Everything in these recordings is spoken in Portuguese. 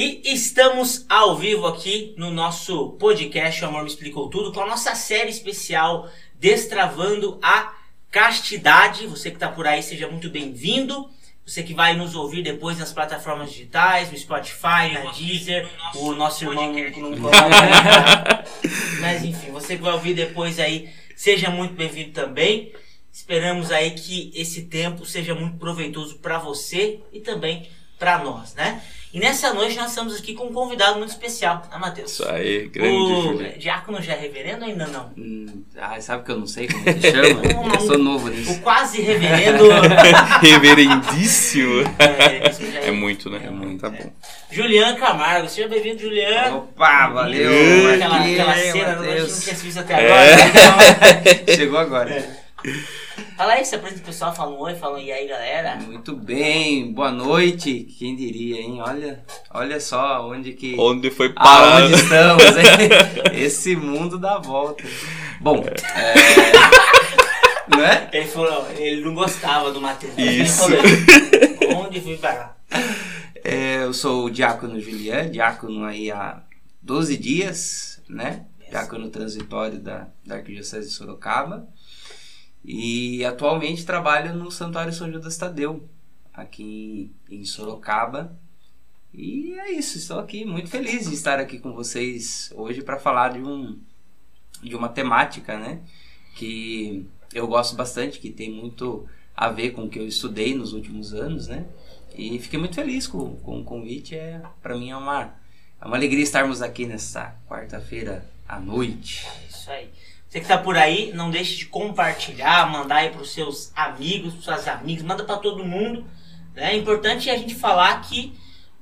E estamos ao vivo aqui no nosso podcast O Amor Me Explicou Tudo com a nossa série especial Destravando a Castidade. Você que está por aí, seja muito bem-vindo. Você que vai nos ouvir depois nas plataformas digitais, no Spotify, na Deezer, o nosso irmão não, não Mas enfim, você que vai ouvir depois aí, seja muito bem-vindo também. Esperamos aí que esse tempo seja muito proveitoso para você e também para nós, né? E nessa noite nós estamos aqui com um convidado muito especial, né, Matheus? Isso aí, grande O Júlio. diácono já é reverendo ou ainda não? Hum, ah, sabe que eu não sei como que chama? eu sou novo nisso. O quase reverendo. Reverendíssimo. é, isso já É muito, né? É muito, tá bom. Julian Camargo, seja bem-vindo, Julian. Opa, valeu! Aquela, aquela cena, não tinha se visto até agora. né? Chegou agora. Fala aí, se apresenta o pessoal, fala um oi, fala um e aí, galera. Muito bem, boa noite. Quem diria, hein? Olha, olha só onde que. Onde foi parar? Aonde estamos, hein? Esse mundo dá volta. Bom, é. Não é? Ele falou, ele não gostava do Matheus. Isso. Ele falou, onde fui parar? É, eu sou o Diácono Julian, diácono aí há 12 dias, né? Diácono transitório da, da Arquidiocese de Sorocaba. E atualmente trabalho no Santuário São Judas Tadeu, aqui em Sorocaba. E é isso, estou aqui muito feliz de estar aqui com vocês hoje para falar de, um, de uma temática, né? Que eu gosto bastante, que tem muito a ver com o que eu estudei nos últimos anos, né? E fiquei muito feliz com, com o convite. É, para mim é uma, é uma alegria estarmos aqui nessa quarta-feira à noite. Isso aí. Você que tá por aí, não deixe de compartilhar, mandar aí pros seus amigos, pros seus amigos, manda para todo mundo. Né? É importante a gente falar que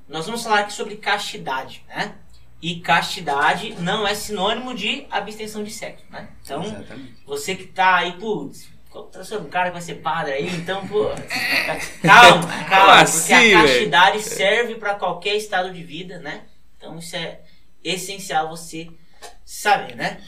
nós vamos falar aqui sobre castidade, né? E castidade não é sinônimo de abstenção de sexo, né? Então, Exatamente. você que tá aí, putz, tá sendo um cara que vai ser padre aí, então, pô, calma, calma, porque assim, a velho? castidade serve para qualquer estado de vida, né? Então, isso é essencial você saber, né?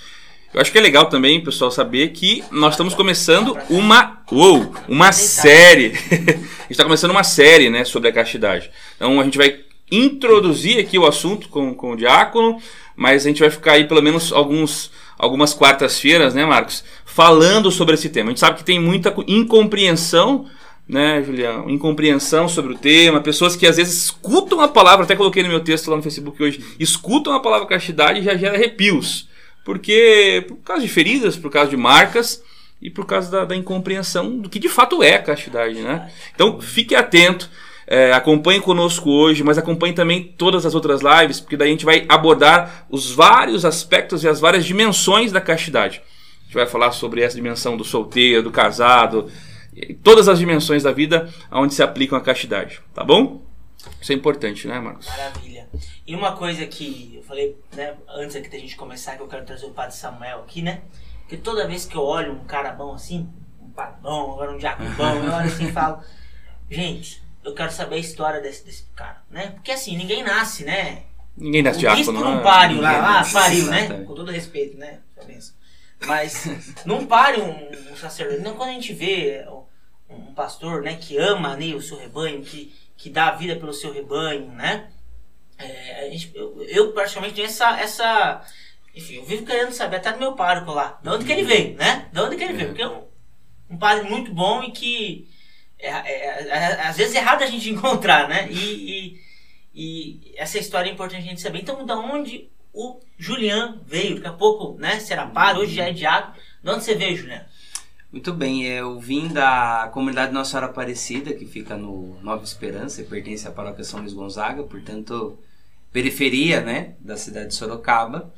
Eu acho que é legal também, pessoal, saber que nós estamos começando uma. Uou! Uma série. a gente está começando uma série, né, sobre a castidade. Então a gente vai introduzir aqui o assunto com, com o diácono, mas a gente vai ficar aí pelo menos alguns, algumas quartas-feiras, né, Marcos? Falando sobre esse tema. A gente sabe que tem muita co- incompreensão. Né, Julião? Incompreensão sobre o tema, pessoas que às vezes escutam a palavra, até coloquei no meu texto lá no Facebook hoje, escutam a palavra castidade e já gera arrepios. Porque, por causa de feridas, por causa de marcas e por causa da, da incompreensão do que de fato é castidade, né? Então, fique atento, é, acompanhe conosco hoje, mas acompanhe também todas as outras lives, porque daí a gente vai abordar os vários aspectos e as várias dimensões da castidade. A gente vai falar sobre essa dimensão do solteiro, do casado, todas as dimensões da vida onde se aplicam a castidade, tá bom? Isso é importante, né, Marcos? Maravilha. E uma coisa que eu falei, né, antes aqui da gente começar, que eu quero trazer o Padre Samuel aqui, né? Que toda vez que eu olho um cara bom assim, um padre bom, agora um diácono bom, eu olho assim e falo, gente, eu quero saber a história desse, desse cara, né? Porque assim, ninguém nasce, né? Ninguém nasce O diácono, bispo né? não pare lá, nasce, pariu, né? exatamente. Com todo respeito, né? Mas não pare um, um sacerdote. Não, quando a gente vê um, um pastor, né, que ama né, o seu rebanho, que, que dá a vida pelo seu rebanho, né? É, gente, eu, eu particularmente tenho essa, essa. Enfim, eu vivo querendo saber até do meu pároco lá. De onde que ele veio, né? De onde que ele veio? Porque é um, um padre muito bom e que. É, é- é- às vezes é errado a gente encontrar, né? E, e, e essa história é importante a gente saber. Então, da onde o Julian veio? Daqui a pouco, né? Será padre, hoje já é diácono. De onde você veio, Julian? Muito bem, eu vim da comunidade Nossa Senhora Aparecida, que fica no Nova Esperança e pertence à paróquia São Luís Gonzaga, portanto, periferia, né, da cidade de Sorocaba.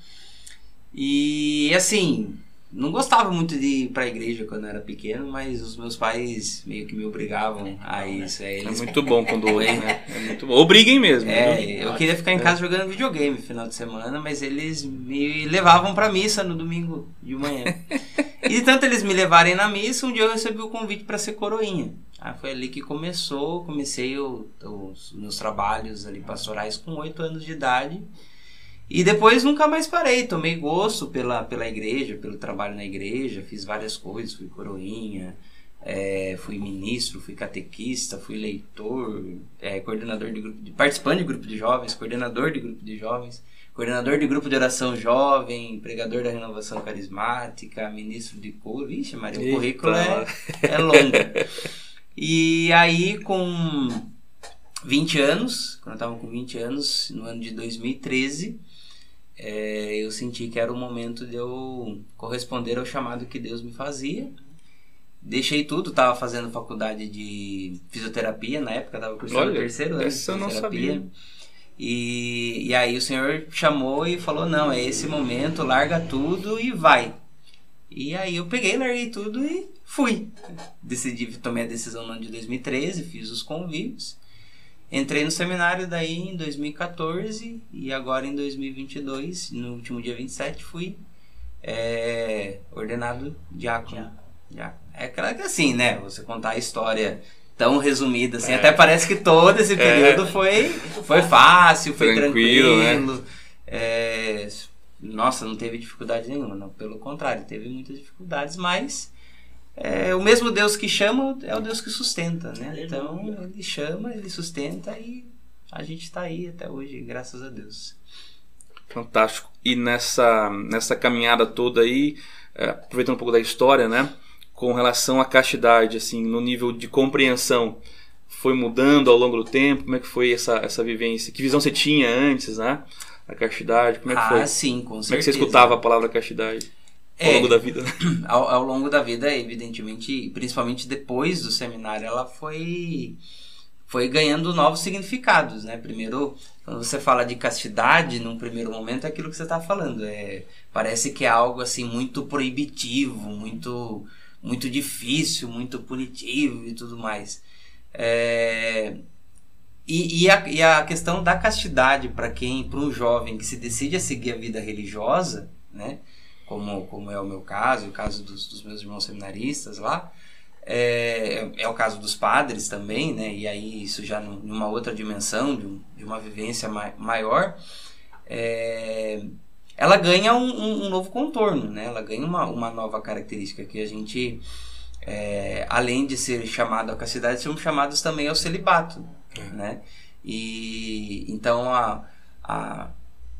E assim, não gostava muito de ir para a igreja quando eu era pequeno, mas os meus pais meio que me obrigavam a isso. É, É eles muito bom quando ouve, né? É muito bom. Obriguem mesmo. É, viu? eu queria ficar em casa jogando videogame no final de semana, mas eles me levavam pra missa no domingo de manhã. e de tanto eles me levarem na missa, um dia eu recebi o convite pra ser coroinha. Ah, foi ali que começou, comecei o- os meus trabalhos ali pastorais com oito anos de idade. E depois nunca mais parei, tomei gosto pela, pela igreja, pelo trabalho na igreja, fiz várias coisas, fui coroinha, é, fui ministro, fui catequista, fui leitor, é, coordenador de grupo, de, participante de grupo de jovens, coordenador de grupo de jovens, coordenador de grupo de oração jovem, pregador da renovação carismática, ministro de coro. Vixe, Maria, o currículo é, é longo. E aí, com 20 anos, quando eu estava com 20 anos, no ano de 2013, é, eu senti que era o momento de eu corresponder ao chamado que Deus me fazia. Deixei tudo, estava fazendo faculdade de fisioterapia na época, estava cursando Olha, o terceiro ano de essa eu não sabia. E, e aí o senhor chamou e falou: não, é esse momento, larga tudo e vai. E aí eu peguei, larguei tudo e fui. Decidi, tomei a decisão no ano de 2013, fiz os convívios. Entrei no seminário daí em 2014 e agora em 2022, no último dia 27, fui é, ordenado diácono. Diácono. É claro que assim, né? Você contar a história tão resumida assim, É. até parece que todo esse período foi, foi fácil, foi Tranquilo, tranquilo. né? É, nossa, não teve dificuldade nenhuma, não. Pelo contrário, teve muitas dificuldades, mas é, o mesmo Deus que chama é o Deus que sustenta, né? Então ele chama, ele sustenta e a gente está aí até hoje, graças a Deus. Fantástico. E nessa, nessa caminhada toda aí, é, aproveitando um pouco da história, né? Com relação à castidade, assim, no nível de compreensão, foi mudando ao longo do tempo? Como é que foi essa, essa vivência? Que visão você tinha antes, né? A castidade, como é que ah, foi? sim, com Como é certeza. que você escutava a palavra castidade ao É. longo da vida? ao, ao longo da vida, evidentemente, principalmente depois do seminário, ela foi foi ganhando novos significados, né? Primeiro, quando você fala de castidade, num primeiro momento, é aquilo que você está falando. É, parece que é algo assim muito proibitivo, muito muito difícil, muito punitivo e tudo mais. É, e, e, a, e a questão da castidade para quem, para um jovem que se decide a seguir a vida religiosa, né? Como, como é o meu caso, e o caso dos, dos meus irmãos seminaristas lá, é, é o caso dos padres também, né? E aí isso já num- numa outra dimensão, de, um- de uma vivência ma- maior, é, ela ganha um, um- um novo contorno, né? Ela ganha uma, uma nova característica que a gente, é, além de ser chamado à castidade, somos chamados também ao celibato, né? E então a, a,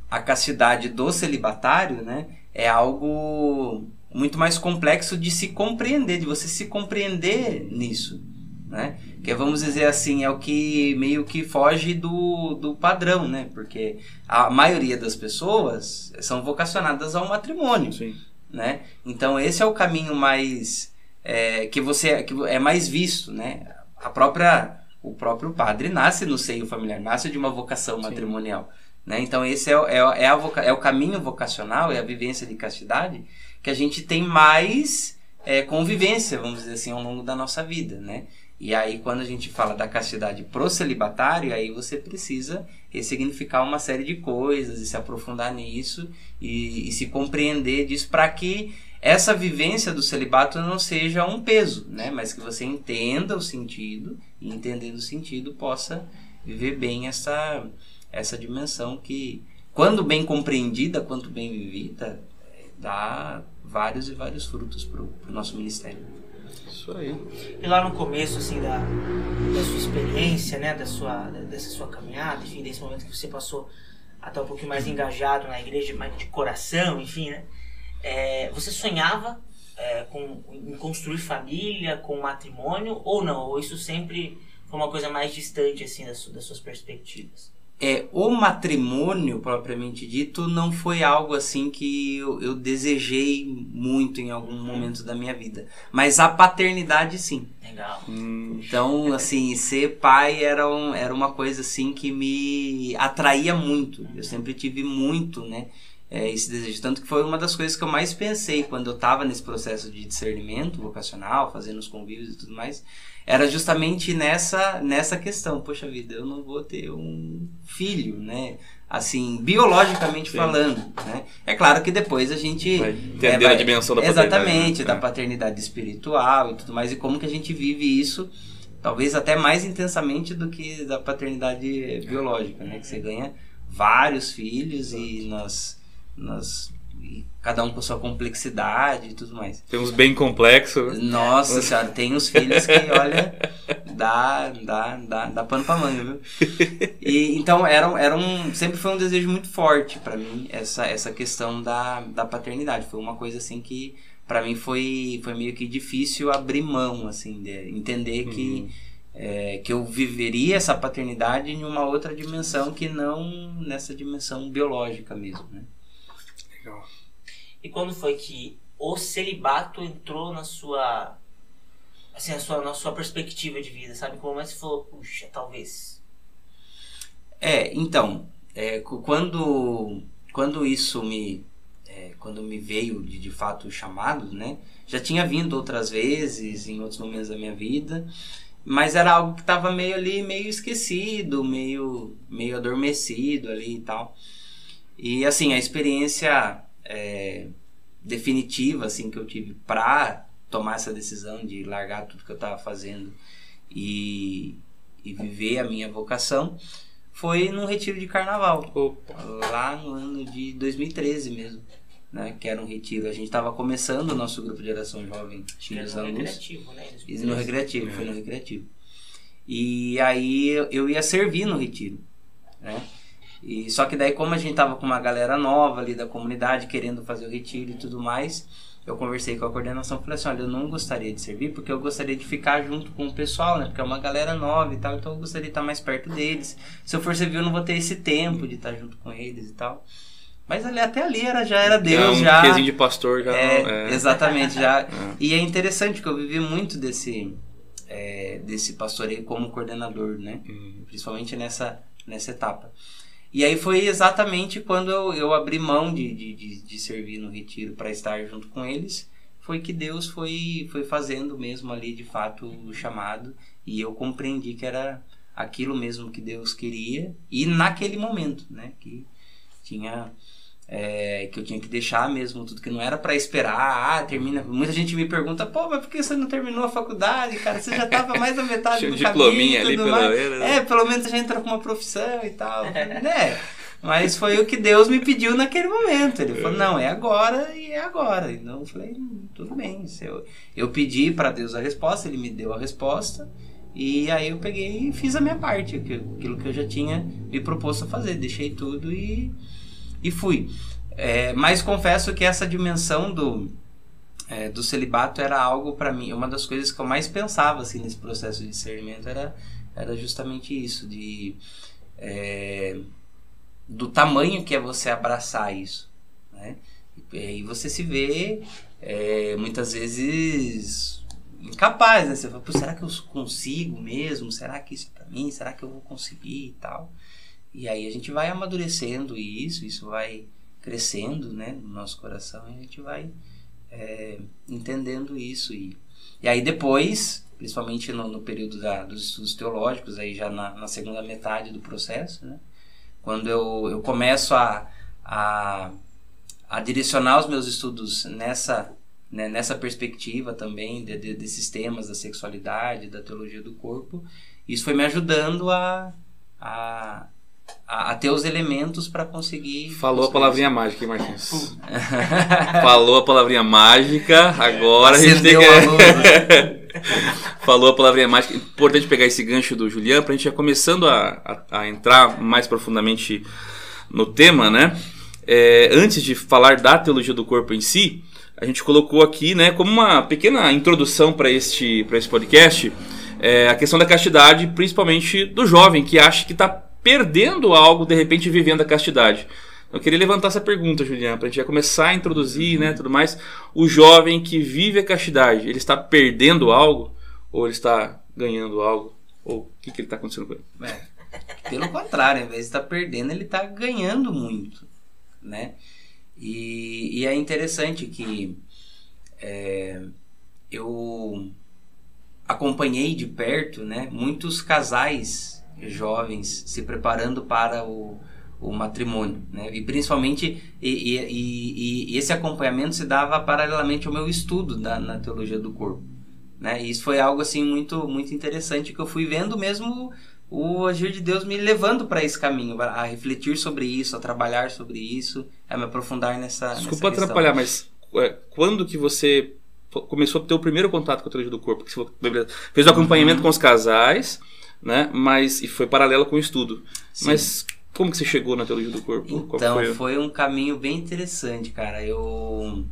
a castidade do celibatário, né? É algo muito mais complexo de se compreender, de você se compreender nisso, né? Que vamos dizer assim, é o que meio que foge do, do padrão, né? Porque a maioria das pessoas são vocacionadas ao matrimônio, Sim. né? Então esse é o caminho mais é, que você que é mais visto, né? A própria o próprio padre nasce no seio familiar, nasce de uma vocação Sim. matrimonial, né? Então esse é, o- é, é, a é o caminho vocacional, é a vivência de castidade que a gente tem mais é, convivência, vamos dizer assim, ao longo da nossa vida, né? E aí quando a gente fala da castidade pro celibatário, aí você precisa ressignificar uma série de coisas e se aprofundar nisso e, e se compreender disso para que essa vivência do celibato não seja um peso, né? Mas que você entenda o sentido e entendendo o sentido possa viver bem essa essa dimensão que quando bem compreendida, quanto bem vivida, dá vários e vários frutos pro, pro nosso ministério. Isso aí. E lá no começo, assim, da, da sua experiência, né, da sua, dessa sua caminhada, enfim, desse momento que você passou até um pouquinho mais engajado na igreja, mais de coração, enfim, né, é, você sonhava é, com, em construir família, com matrimônio, ou não? Ou isso sempre foi uma coisa mais distante, assim, das, das suas perspectivas? É, o matrimônio, propriamente dito, não foi algo assim que eu, eu desejei muito em algum momento da minha vida. Mas a paternidade, sim. Legal. Hum, Então, assim, ser pai era, um, era uma coisa assim que me atraía muito. Eu sempre tive muito, né? é, esse desejo. Tanto que foi uma das coisas que eu mais pensei quando eu estava nesse processo de discernimento vocacional, fazendo os convívios e tudo mais. Era justamente nessa, nessa questão. Poxa vida, eu não vou ter um filho, né? Assim, biologicamente Sim. falando, né? É claro que depois a gente... vai entender é, vai- a dimensão da paternidade, Exatamente, né? da É. paternidade espiritual e tudo mais, e como que a gente vive isso, talvez até mais intensamente do que da paternidade biológica, né? Que você ganha vários filhos e nas, nas E cada um com sua complexidade e tudo mais. Tem uns bem complexos. Nossa senhora, tem uns filhos que, olha, dá, dá, dá, dá pano pra manga, viu? E, então, era, era um, sempre foi um desejo muito forte para mim, essa, essa questão da, da paternidade. Foi uma coisa, assim, que para mim foi, foi meio que difícil abrir mão, assim, de entender que... Uhum. É, que eu viveria essa paternidade em uma outra dimensão que não nessa dimensão biológica mesmo, né? Legal. E quando foi que o celibato entrou na sua assim, a sua, na sua perspectiva de vida, sabe? Como é que você falou, puxa, talvez. É, então, é, quando, quando isso me, é, quando me veio de, de fato o chamado, né? Já tinha vindo outras vezes, em outros momentos da minha vida, mas era algo que estava meio ali, meio esquecido, meio, meio adormecido ali e tal. E assim, a experiência é, definitiva assim que eu tive para tomar essa decisão de largar tudo que eu estava fazendo e, e viver a minha vocação foi num retiro de carnaval. Opa. Lá no ano de 2013 mesmo. Né, que era um retiro. A gente estava começando o nosso grupo de geração jovem Filhos da Luz. Recreativo, né? No recreativo, é. foi no recreativo. E aí eu ia servir no retiro, né? E só que daí como a gente tava com uma galera nova ali da comunidade querendo fazer o retiro e tudo mais, eu conversei com a coordenação e falei assim, olha, eu não gostaria de servir porque eu gostaria de ficar junto com o pessoal, né? Porque é uma galera nova e tal, então eu gostaria de estar mais perto deles. Se eu for servir, eu não vou ter esse tempo de estar junto com eles e tal. Mas ali, até ali era, já era Deus, é um já. de pastor já. É, não, é. Exatamente, já. É. E é interessante que eu vivi muito desse, é, desse pastoreio como coordenador, né? Uhum. Principalmente nessa, nessa etapa. E aí foi exatamente quando eu, eu abri mão de, de, de, servir no retiro para estar junto com eles, foi que Deus foi, foi fazendo mesmo ali de fato o chamado. E eu compreendi que era aquilo mesmo que Deus queria. E naquele momento, né, que tinha é, que eu tinha que deixar mesmo tudo que não era para esperar, ah, termina. Muita gente me pergunta, pô, mas por que você não terminou a faculdade, cara? Você já tava mais da metade do caminho, ali pelo menos. Né? É, pelo menos a gente entra com uma profissão e tal, né? Mas foi o que Deus me pediu naquele momento. Ele falou, não, é agora e é agora. Então eu falei, hum, tudo bem. Eu, eu pedi para Deus a resposta, ele me deu a resposta. E aí eu peguei e fiz a minha parte, aquilo que eu já tinha me proposto a fazer. Deixei tudo e e fui. É, mas confesso que essa dimensão do, é, do celibato era algo para mim, uma das coisas que eu mais pensava assim, nesse processo de discernimento era, era justamente isso, de, é, do tamanho que é você abraçar isso. Né? E, e você se vê é, muitas vezes incapaz, né? Você fala, será que eu consigo mesmo? Será que isso é para mim? Será que eu vou conseguir e tal? E aí a gente vai amadurecendo isso, isso vai crescendo né, no nosso coração e a gente vai é, entendendo isso. E, e aí depois, principalmente no, no período da, dos estudos teológicos, aí já na, na, segunda metade do processo, né, quando eu, eu começo a, a, a direcionar os meus estudos nessa, né, nessa perspectiva também de, de, desses temas da sexualidade, da teologia do corpo, isso foi me ajudando a, a a, a ter os elementos para conseguir. Falou a palavrinha isso. mágica, hein, Marquinhos? Falou a palavrinha mágica, agora Acendeu a gente tem que. Falou a palavrinha mágica. Importante pegar esse gancho do Julian para a gente já começando a, a, a, entrar mais profundamente no tema, né? É, antes de falar da teologia do corpo em si, a gente colocou aqui, né, como uma pequena introdução para este, esse podcast, é, a questão da castidade, principalmente do jovem que acha que está perdendo algo, de repente vivendo a castidade. Eu queria levantar essa pergunta, Juliana, para a gente já começar a introduzir, né, tudo mais. O jovem que vive a castidade, ele está perdendo algo ou ele está ganhando algo? Ou o que, que ele está acontecendo com ele? É, pelo contrário, ao invés de estar perdendo, ele está ganhando muito, né? E, e é interessante que é, eu acompanhei de perto, né, muitos casais jovens se preparando para o, o matrimônio, né? E principalmente e, e, e, esse acompanhamento se dava paralelamente ao meu estudo da, na teologia do corpo, né? E isso foi algo assim muito muito interessante que eu fui vendo mesmo o agir de Deus me levando para esse caminho, a refletir sobre isso, a trabalhar sobre isso, a me aprofundar nessa. Desculpa nessa atrapalhar, mas é, quando que você começou a ter o primeiro contato com a teologia do corpo? Que você fez o acompanhamento uhum. com os casais, né? Mas e foi paralelo com o estudo. Sim. Mas como que você chegou na teologia do corpo? Então foi? foi um caminho bem interessante, cara. Eu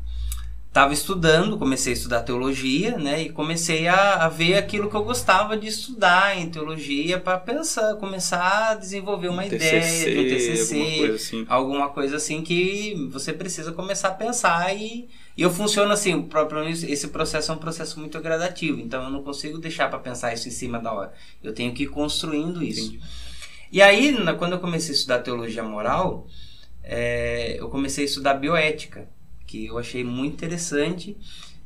estava estudando, comecei a estudar teologia, né? E comecei a, a, ver aquilo que eu gostava de estudar em teologia para pensar, começar a desenvolver uma um ideia TCC, de um TCC, alguma coisa, assim. alguma coisa assim que você precisa começar a pensar e, e eu funciono assim, o próprio esse processo é um processo muito gradativo, então eu não consigo deixar para pensar isso em cima da hora. Eu tenho que ir construindo isso. Entendi. E aí, quando eu comecei a estudar teologia moral, é, eu comecei a estudar bioética que eu achei muito interessante,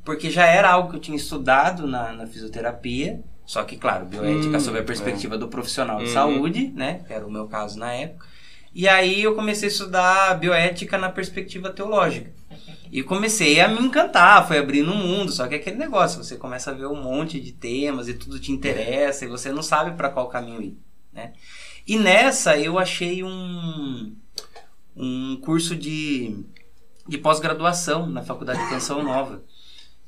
porque já era algo que eu tinha estudado na, na fisioterapia, só que, claro, bioética hum, sob a perspectiva é. do profissional de uhum. saúde, né? Que era o meu caso na época. E aí eu comecei a estudar bioética na perspectiva teológica. E comecei a me encantar, foi abrindo um mundo, só que é aquele negócio, você começa a ver um monte de temas e tudo te interessa e você não sabe para qual caminho ir, né? E nessa eu achei um, um curso de de pós-graduação na Faculdade de Canção Nova,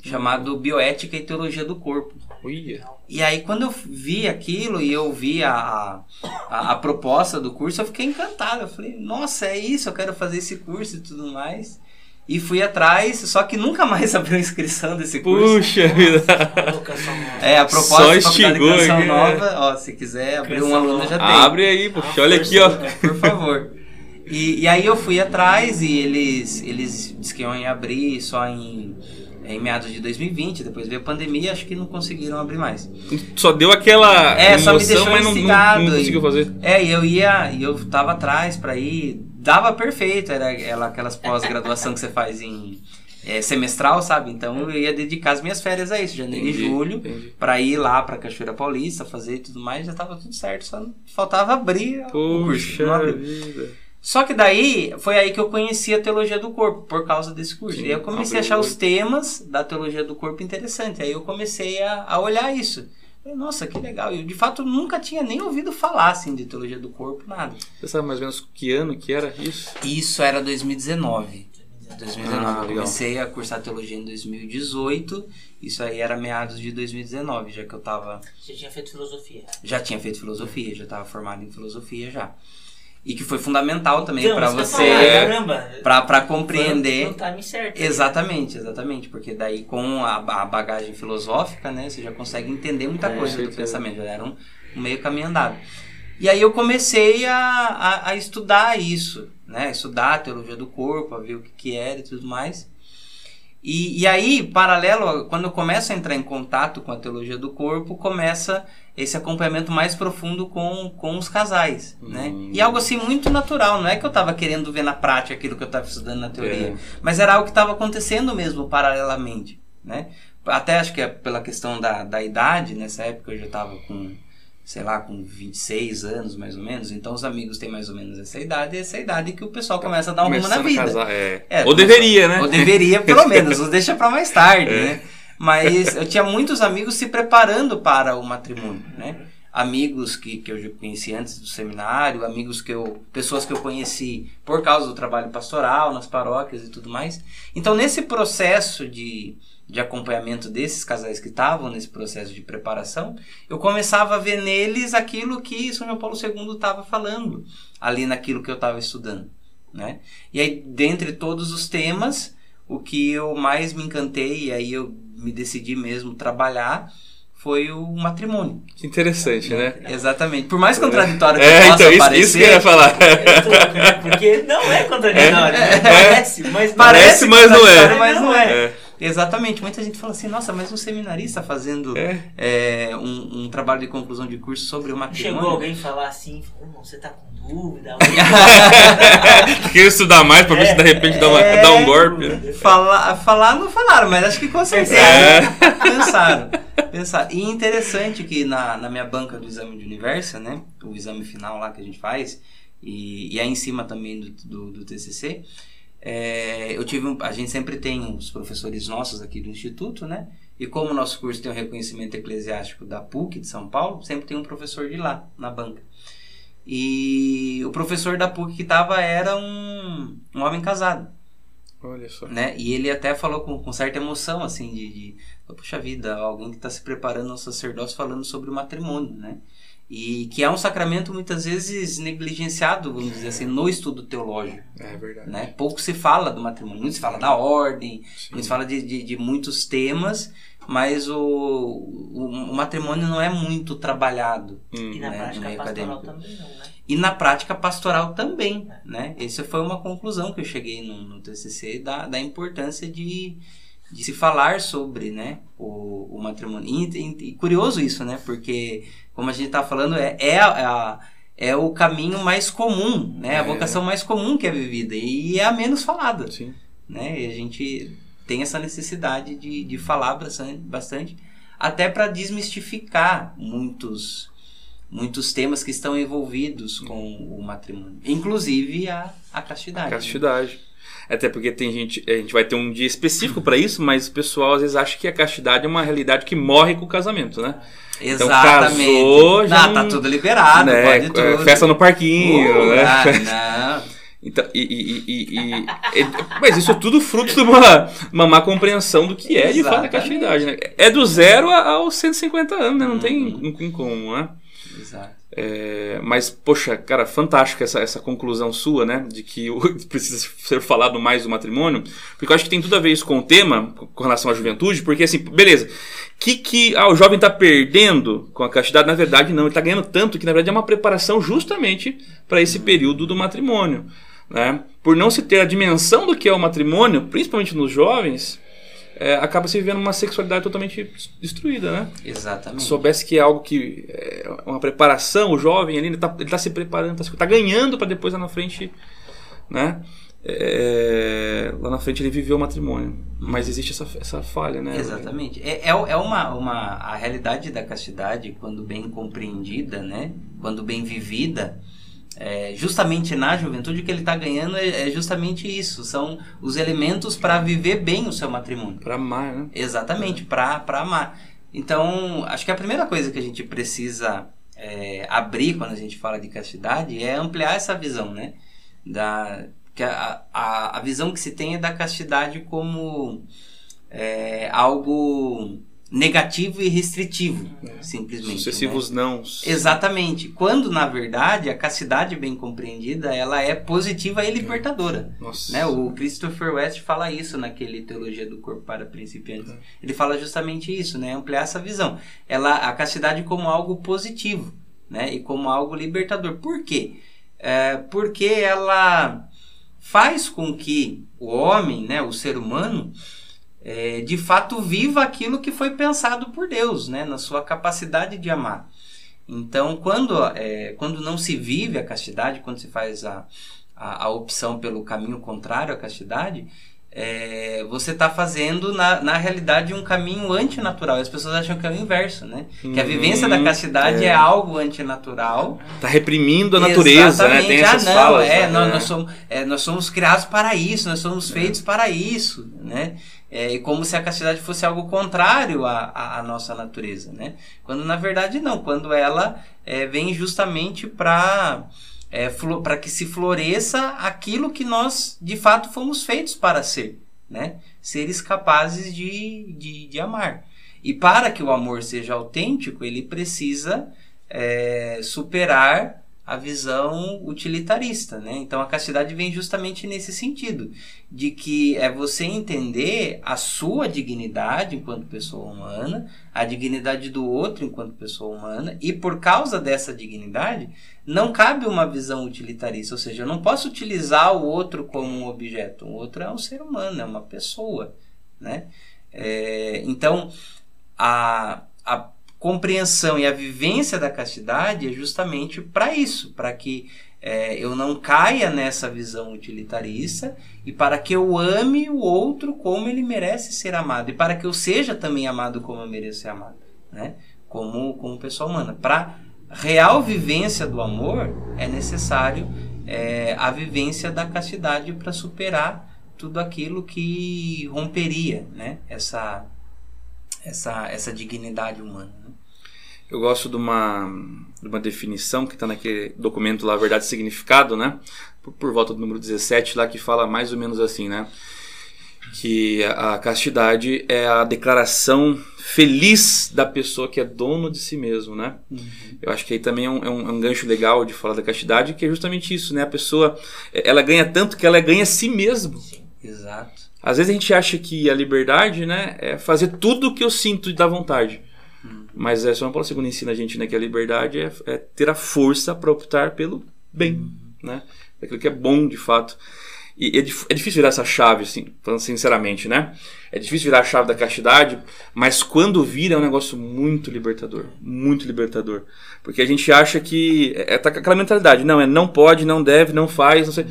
chamado Bioética e Teologia do Corpo. Uia. E aí, quando eu vi aquilo e eu vi a, a, a, proposta do curso, eu fiquei encantado. Eu falei, nossa, é isso, eu quero fazer esse curso e tudo mais. E fui atrás, só que nunca mais abriu inscrição desse curso. Puxa vida! É, a proposta só da Faculdade de Canção aqui, Nova, é. ó, se quiser abrir um aluno já tem. Abre aí, puxa, olha aqui, ó. Por favor. E, e aí eu fui atrás e eles, eles disse que iam abrir só em, em meados de 2020, depois veio a pandemia, acho que não conseguiram abrir mais. Só deu aquela é, emoção, só me deixou mas não, não, não conseguiu fazer. É, e eu ia, e eu tava atrás para ir, dava perfeito, era, era aquelas pós-graduação que você faz em é, semestral, sabe? Então eu ia dedicar as minhas férias a isso, janeiro entendi, e julho, para ir lá para Cachoeira Paulista, fazer tudo mais, já tava tudo certo, só faltava abrir Puxa o curso. Não Vida. Só que daí foi aí que eu conheci a teologia do corpo, por causa desse curso. Sim, e aí eu comecei a achar os temas da teologia do corpo interessantes. Aí eu comecei a, a olhar isso. Falei, Nossa, que legal. Eu de fato nunca tinha nem ouvido falar assim de teologia do corpo, nada. Você sabe mais ou menos que ano que era isso? Isso era 2019. 2019. Ah, eu comecei a cursar teologia em 2018. Isso aí era meados de 2019, já que eu tava. Você tinha feito filosofia? Já tinha feito filosofia, já estava formado em filosofia já e que foi fundamental também para você para compreender foi time certo, exatamente exatamente. Porque daí com a, a, bagagem filosófica né você já consegue entender muita é, coisa do pensamento. Já era um, um, meio caminho andado. E aí eu comecei a, a, a, estudar isso né? Estudar a teologia do corpo a ver o que, que era e tudo mais e, e aí paralelo quando eu começo a entrar em contato com a teologia do corpo começa esse acompanhamento mais profundo com, com os casais, né? Hum. E algo assim muito natural, não é que eu estava querendo ver na prática aquilo que eu estava estudando na teoria, é. mas era algo que estava acontecendo mesmo paralelamente, né? Até acho que é pela questão da, da idade, nessa época eu já estava com, sei lá, com 26 anos mais ou menos, então os amigos têm mais ou menos essa idade, e essa idade que o pessoal começa a dar um rumo na vida. Casar, é. É, ou deveria, né? Ou deveria, pelo menos, ou deixa para mais tarde, é. né? Mas eu tinha muitos amigos se preparando para o matrimônio, né? Amigos que, que eu conheci antes do seminário, amigos que eu. pessoas que eu conheci por causa do trabalho pastoral, nas paróquias e tudo mais. Então, nesse processo de, de acompanhamento desses casais que estavam nesse processo de preparação, eu começava a ver neles aquilo que São João Paulo II estava falando, ali naquilo que eu estava estudando. Né? E aí, dentre todos os temas, o que eu mais me encantei, e aí eu me decidi mesmo trabalhar foi o matrimônio. Que interessante, né? Exatamente. Por mais contraditório que é, possa então, isso, parecer... isso que eu ia falar. Porque não é contraditório. É, parece, mas, parece, mas não é. Mas não é. é. Exatamente. Muita gente fala assim, nossa, mas um seminarista fazendo é. É, um, um, trabalho de conclusão de curso sobre o matrimônio... Chegou alguém falar assim, irmão, você tá com dúvida. Quer estudar mais pra ver se de repente dá, uma, é, dá um golpe. Falar, falar não falaram, mas acho que com certeza é. pensaram. pensaram. E interessante que na, na minha banca do exame de universo, né? O exame final lá que a gente faz, e, e aí em cima também do, do, do TCC, é, eu tive um, a gente sempre tem os professores nossos aqui do instituto, né? E como o nosso curso tem o reconhecimento eclesiástico da PUC de São Paulo, sempre tem um professor de lá, na banca. E o professor da PUC que estava era um, um homem casado. Olha só. Né? E ele até falou com, com certa emoção, assim, de, de puxa vida, alguém que está se preparando ao sacerdócio falando sobre o matrimônio, né? E que é um sacramento muitas vezes negligenciado, vamos dizer assim, no estudo teológico. É verdade. Né? Pouco se fala do matrimônio, muito se fala da ordem, Sim. muito se fala de, de, de, muitos temas, mas o, o, o, matrimônio não é muito trabalhado. Hum. E na né? prática pastoral acadêmico. também não, né? E na prática pastoral também, é. né? Essa foi uma conclusão que eu cheguei no, no TCC da, da importância de, de se falar sobre né, o, o matrimônio. E, e, curioso isso, né? Porque, como a gente está falando, é, é, a, é o caminho mais comum, né? É. A vocação mais comum que é vivida e é a menos falada. Sim. Né? E a gente tem essa necessidade de, de falar bastante, bastante até para desmistificar muitos muitos temas que estão envolvidos com o matrimônio, inclusive a, a castidade. A castidade. Até porque tem gente, a gente vai ter um dia específico para isso, mas o pessoal às vezes acha que a castidade é uma realidade que morre com o casamento, né? Exatamente. Então, casou, já não, tá tudo liberado, né? pode tudo. É, festa no parquinho, uh, né? Ah, não. Então, e, e, e, e, mas isso é tudo fruto de uma, uma má compreensão do que é de fato a castidade, né? É do zero aos 150 anos, né? Não uhum. tem como, né? É, mas, poxa, cara, fantástica essa, essa conclusão sua, né? De que precisa ser falado mais do matrimônio. Porque eu acho que tem tudo a ver isso com o tema, com relação à juventude, porque assim, beleza. que que ah, o jovem está perdendo com a castidade? Na verdade, não. Ele está ganhando tanto que, na verdade, é uma preparação justamente para esse período do matrimônio. Né? Por não se ter a dimensão do que é o matrimônio, principalmente nos jovens, é, acaba se vivendo uma sexualidade totalmente destruída, né? Exatamente. Se soubesse que é algo que é uma preparação, o jovem ali, ele está tá se preparando, está tá ganhando para depois lá na frente, né? É, lá na frente ele viveu o matrimônio. Mas existe essa, essa falha, né? Exatamente. É, é, é uma, uma, a realidade da castidade, quando bem compreendida, né? Quando bem vivida, é, justamente na juventude, o que ele está ganhando é, é, justamente isso. São os elementos para viver bem o seu matrimônio. Para amar, né? Exatamente, para amar. Então, acho que a primeira coisa que a gente precisa é, abrir quando a gente fala de castidade é ampliar essa visão, né? Da, que a, a, a visão que se tem é da castidade como é, algo negativo e restritivo, é. simplesmente. Sucessivos né? não. Exatamente. Quando, na verdade, a castidade bem compreendida, ela é positiva e libertadora. Nossa. Né? O Christopher West fala isso naquele Teologia do Corpo para Principiantes. É. Ele fala justamente isso, né? Ampliar essa visão. Ela, a castidade como algo positivo, né? E como algo libertador. Por quê? É, porque ela faz com que o homem, né, o ser humano, é, de fato viva aquilo que foi pensado por Deus, né, na sua capacidade de amar. Então, quando, é, quando não se vive a castidade, quando se faz a, a, a opção pelo caminho contrário à castidade, é, você está fazendo, na, na realidade, um caminho antinatural. As pessoas acham que é o inverso, né? Uhum, que a vivência da castidade é, é algo antinatural. Está reprimindo a natureza, Exatamente. né? Tem essas ah, não, falas, é, né? nós, nós, somos, é, nós somos criados para isso, nós somos feitos para isso, né? É, e como se a castidade fosse algo contrário à, à, nossa natureza, né? Quando na verdade não, quando ela é, vem justamente para é, para que se floresça aquilo que nós de fato fomos feitos para ser, né? Seres capazes de, de, de amar. E para que o amor seja autêntico, ele precisa é, superar a visão utilitarista, né? Então a castidade vem justamente nesse sentido, de que é você entender a sua dignidade enquanto pessoa humana, a dignidade do outro enquanto pessoa humana, e por causa dessa dignidade, não cabe uma visão utilitarista, ou seja, eu não posso utilizar o outro como um objeto, o outro é um ser humano, é uma pessoa, né? É, então a, compreensão e a vivência da castidade é justamente para isso, para que é, eu não caia nessa visão utilitarista e para que eu ame o outro como ele merece ser amado e para que eu seja também amado como eu mereço ser amado, né? Como como pessoa humana. Para real vivência do amor é necessário é, a vivência da castidade para superar tudo aquilo que romperia, né? Essa essa, essa dignidade humana. Né? Eu gosto de uma, de uma definição que está naquele documento lá, Verdade e Significado, né? Por, por, volta do número 17, lá que fala mais ou menos assim, né? Que a, castidade é a declaração feliz da pessoa que é dono de si mesmo, né? Uhum. Eu acho que aí também é um, é, um, é gancho legal de falar da castidade, que é justamente isso, né? A pessoa, ela ganha tanto que ela ganha a si mesmo. Sim. Exato. Às vezes a gente acha que a liberdade, né, é fazer tudo o que eu sinto da vontade. Mas é, São Paulo II ensina a gente né, que a liberdade é, é ter a força para optar pelo bem, uhum. né? Aquilo que é bom de fato. E é, é, difícil virar essa chave, assim, falando sinceramente, né? É difícil virar a chave da castidade, mas quando vira é um negócio muito libertador. Muito libertador. Porque a gente acha que. É, é tá aquela mentalidade, não, é não pode, não deve, não faz, não sei.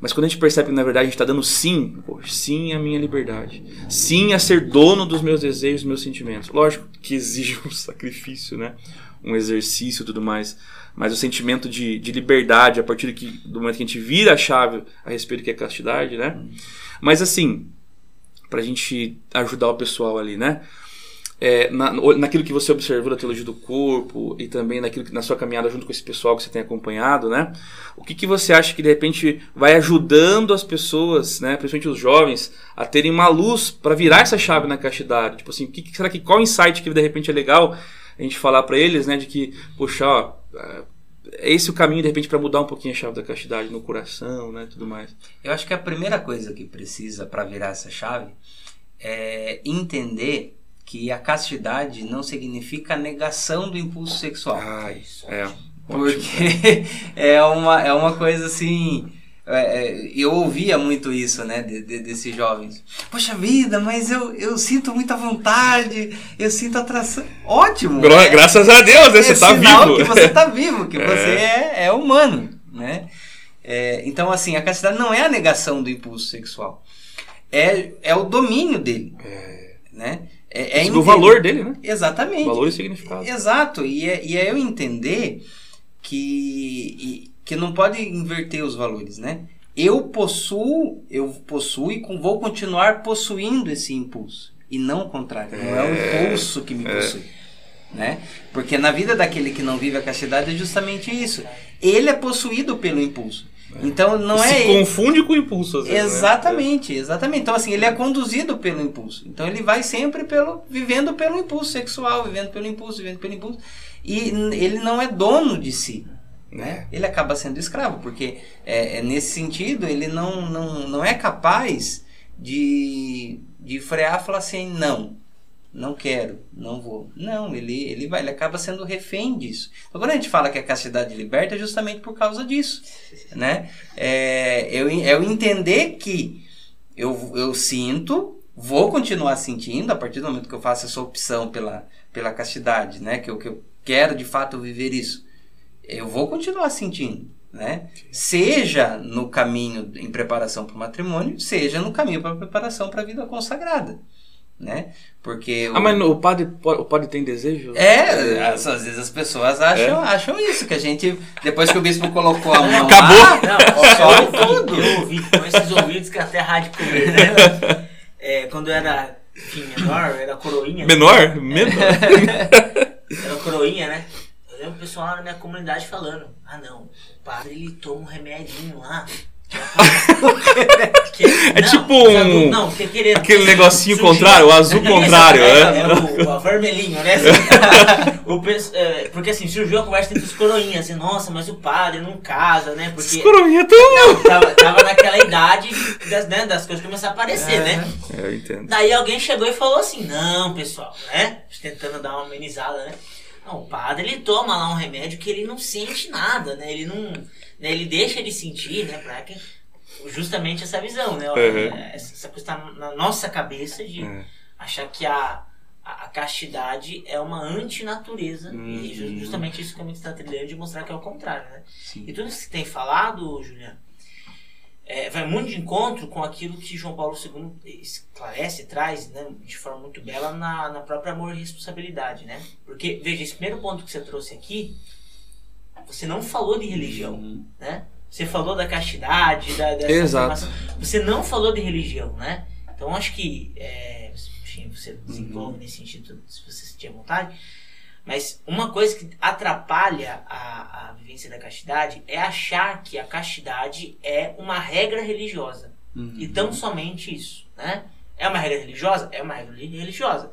Mas quando a gente percebe que na verdade a gente está dando sim, poxa, sim à minha liberdade, sim a ser dono dos meus desejos, dos meus sentimentos. Lógico que exige um sacrifício, né? Um exercício e tudo mais. Mas o sentimento de, de liberdade, a partir do, que, do momento que a gente vira a chave a respeito do que é castidade, né? Mas assim, para a gente ajudar o pessoal ali, né? É, na, naquilo que você observou da teologia do corpo e também naquilo que, na sua caminhada junto com esse pessoal que você tem acompanhado, né? O que, que você acha que de repente vai ajudando as pessoas, né, principalmente os jovens, a terem uma luz para virar essa chave na castidade? Tipo assim, que, que, será que qual insight que de repente é legal a gente falar para eles, né, de que, poxa, ó, é esse o caminho de repente para mudar um pouquinho a chave da castidade no coração, né, tudo mais. Eu acho que a primeira coisa que precisa para virar essa chave é entender que a castidade não significa a negação do impulso sexual. Ah, isso. É. Porque é uma, é uma coisa assim. É, é, eu ouvia muito isso, né, de, de, desses jovens. Poxa vida, mas eu, eu sinto muita vontade, eu sinto atração. Ótimo! Gra né? Graças a Deus, né? Você está vivo. que você está vivo, que é. você é, é humano, né? É, então, assim, a castidade não é a negação do impulso sexual. É, é o domínio dele, é. né? É, é o valor dele, né? Exatamente. Valor e significado. Exato. E é, e é eu entender que, que não pode inverter os valores, né? Eu possuo, eu possuo e vou continuar possuindo esse impulso. E não o contrário. Não é o é. impulso que me é. possui. Né? Porque na vida daquele que não vive a castidade é justamente isso. Ele é possuído pelo impulso. Então não se é. Se confunde com o impulso. Vezes, né? exatamente, né? exatamente. Então assim ele é conduzido pelo impulso. Então ele vai sempre pelo vivendo pelo impulso sexual, vivendo pelo impulso, vivendo pelo impulso. E ele não é dono de si. Né? Ele acaba sendo escravo, porque é, é, nesse sentido ele não, não, não é capaz de, de frear e falar assim, não, não quero, não vou. Não, ele, ele vai, ele acaba sendo refém disso. Então, quando a gente fala que a castidade liberta, é justamente por causa disso, né? É, eu, eu entender que eu, eu sinto, vou continuar sentindo, a partir do momento que eu faço essa opção pela, pela castidade, né? Que eu, que eu quero, de fato, viver isso. Eu vou continuar sentindo, né? Seja no caminho em preparação para o matrimônio, seja no caminho para preparação para a vida consagrada né? Porque ah, mas o padre, o padre tem desejo? É, às, vezes as pessoas acham, é. acham isso, que a gente, depois que o bispo colocou a mão Acabou. lá, não, só tudo. Eu ouvi com esses ouvidos que até rádio comer, né? É, quando eu era enfim, menor, era coroinha. Menor? Menor? era coroinha, né? Eu lembro o pessoal lá na minha comunidade falando, ah não, o padre ele toma um remedinho lá, é não, tipo um. Não, aquele negocinho surgiu, contrário, o azul contrário, é, é, é o, o, vermelhinho, né? o, é, porque assim, surgiu a conversa entre os coroinhas, assim, nossa, mas o padre não casa, né? Porque. Os coroinhas tão. Tava, tava naquela idade das, né, das coisas começaram a aparecer, né? É, eu entendo. Daí alguém chegou e falou assim: não, pessoal, né? Tentando dar uma amenizada, né? Não, o padre ele toma lá um remédio que ele não sente nada, né? Ele não né, ele deixa de sentir, né, pra que, justamente essa visão, né? Uhum. Essa coisa tá na nossa cabeça de uhum. achar que a, a, a, castidade é uma antinatureza. Uhum. E justamente isso que a gente está trilhando de mostrar que é o contrário, né? Sim. E tudo isso que tem falado, Juliano, é, vai muito de encontro com aquilo que João Paulo II esclarece, traz né, de forma muito bela na, na própria amor e responsabilidade, né? Porque, veja, esse primeiro ponto que você trouxe aqui você não falou de religião, uhum. né? Você falou da castidade, da, dessa Exato. Você não falou de religião, né? Então acho que é, enfim, você desenvolve nesse sentido, se você sentir vontade. Mas uma coisa que atrapalha a, a vivência da castidade é achar que a castidade é uma regra religiosa. Uhum. E tão somente isso, né? É uma regra religiosa? É uma regra religiosa.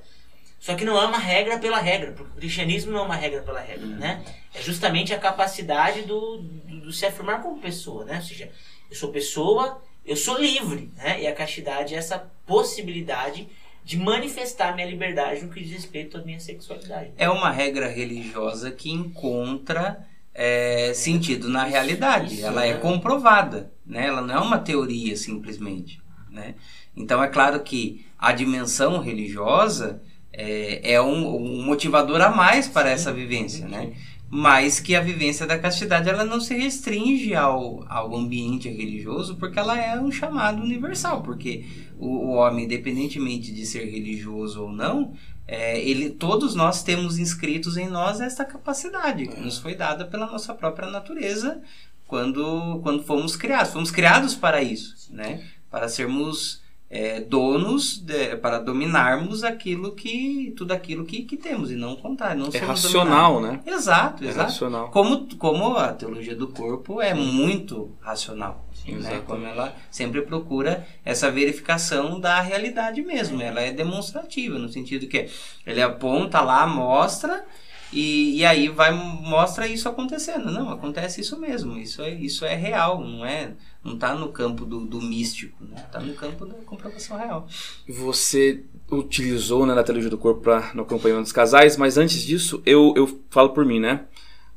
Só que não é uma regra pela regra, porque o cristianismo não é uma regra pela regra, né? É justamente a capacidade do, do, do se afirmar como pessoa, né? Ou seja, eu sou pessoa, eu sou livre, né? E a castidade é essa possibilidade de manifestar minha liberdade no que diz respeito à minha sexualidade. É uma regra religiosa que encontra é, sentido na realidade. Isso, Ela é né? comprovada, né? Ela não é uma teoria simplesmente, né? Então é claro que a dimensão religiosa é, é um, um motivador a mais para essa vivência, né? Mas que a vivência da castidade ela não se restringe ao, ao ambiente religioso, porque ela é um chamado universal, porque o, homem, independentemente de ser religioso ou não, é, ele, todos nós temos inscritos em nós esta capacidade que nos foi dada pela nossa própria natureza quando, quando fomos criados. Fomos criados para isso, né? Para sermos é, donos, de- para dominarmos aquilo que tudo aquilo que, que temos e não o contrário. Não É racional, né? dominados. Exato, É exato. racional. Como, como a teologia do corpo é muito racional. Né? exatamente. Como ela sempre procura essa verificação da realidade mesmo. Ela é demonstrativa, no sentido que ele aponta lá, mostra, e, e aí vai mostra isso acontecendo. Não, acontece isso mesmo. Isso é, isso é real, não é. Não está no campo do, do místico, né? Está no campo da comprovação real. Você utilizou né, na teologia do corpo para no acompanhamento dos casais, mas antes disso, eu, eu falo por mim, né?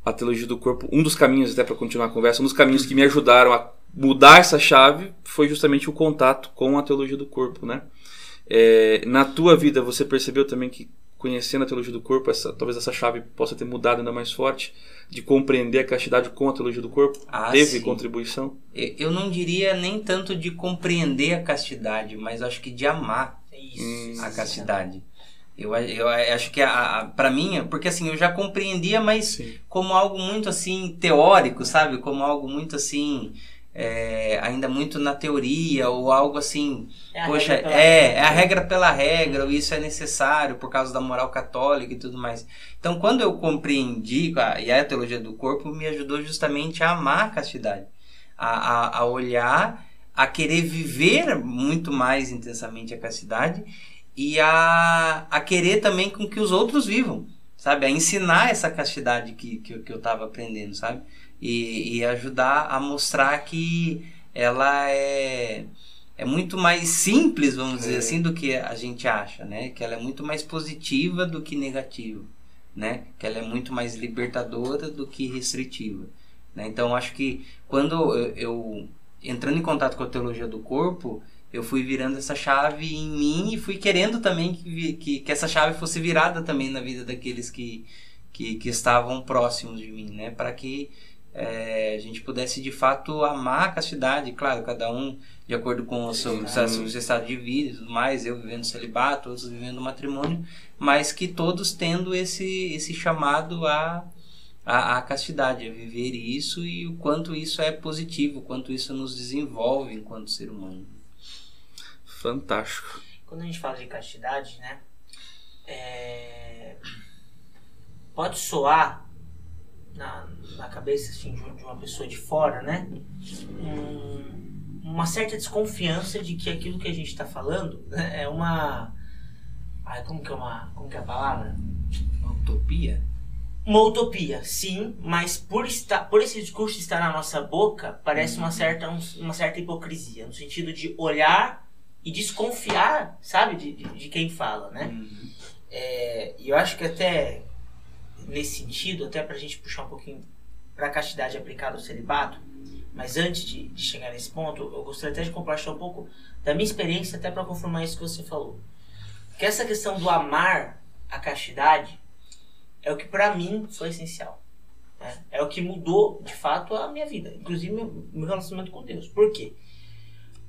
A teologia do corpo, um dos caminhos, até para continuar a conversa, um dos caminhos que me ajudaram a mudar essa chave foi justamente o contato com a teologia do corpo, né? É, na tua vida, você percebeu também que conhecendo a teologia do corpo, essa, talvez essa chave possa ter mudado ainda mais forte, de compreender a castidade com a teologia do corpo? Ah, Teve sim. contribuição? Eu não diria nem tanto de compreender a castidade, mas acho que de amar isso. a castidade. Eu, eu acho que a, a, para mim, porque assim, eu já compreendia, mas Sim. como algo muito assim teórico, sabe? Como algo muito assim, é, ainda muito na teoria, ou algo assim, É a poxa, é, regra. é a regra pela regra, ou isso é necessário por causa da moral católica e tudo mais. Então, quando eu compreendi, e a teologia do corpo me ajudou justamente a amar a castidade, a, a, a olhar, a querer viver muito mais intensamente a castidade e a, a querer também com que os outros vivam, sabe? A ensinar essa castidade que, que, que eu estava aprendendo, sabe? E, e ajudar a mostrar que ela é, é muito mais simples, vamos dizer É. assim, do que a gente acha, né? Que ela é muito mais positiva do que negativa, né? Que ela é muito mais libertadora do que restritiva, né? Então, acho que quando eu, eu entrando em contato com a teologia do corpo, eu fui virando essa chave em mim e fui querendo também que, que, que essa chave fosse virada também na vida daqueles que, que, que estavam próximos de mim, né? Para que eh, a gente pudesse de fato amar a castidade, claro, cada um de acordo com o seu, seu, seu estado de vida e tudo mais, eu vivendo celibato, outros vivendo matrimônio, mas que todos tendo esse, esse chamado a, a, a castidade, a viver isso e o quanto isso é positivo, o quanto isso nos desenvolve enquanto ser humano. Fantástico. Quando a gente fala de castidade, né? é, Pode soar na, na cabeça assim, de, uma pessoa de fora, né? um- uma certa desconfiança de que aquilo que a gente está falando né, é uma. Ai, como que é uma. Como que é a palavra? Uma utopia? Uma utopia, sim, mas por, estar, por esse discurso estar na nossa boca, parece uma certa, um- uma certa hipocrisia, no sentido de olhar e desconfiar, sabe, de, de, de quem fala, né? É, e eu acho que até nesse sentido, até pra gente puxar um pouquinho pra castidade aplicada ao celibato, mas antes de, de chegar nesse ponto, eu gostaria até de compartilhar um pouco da minha experiência, até pra confirmar isso que você falou. Que essa questão do amar a castidade é o que pra mim foi essencial. né? É o que mudou, de fato, a minha vida, inclusive meu, meu relacionamento com Deus. Por quê?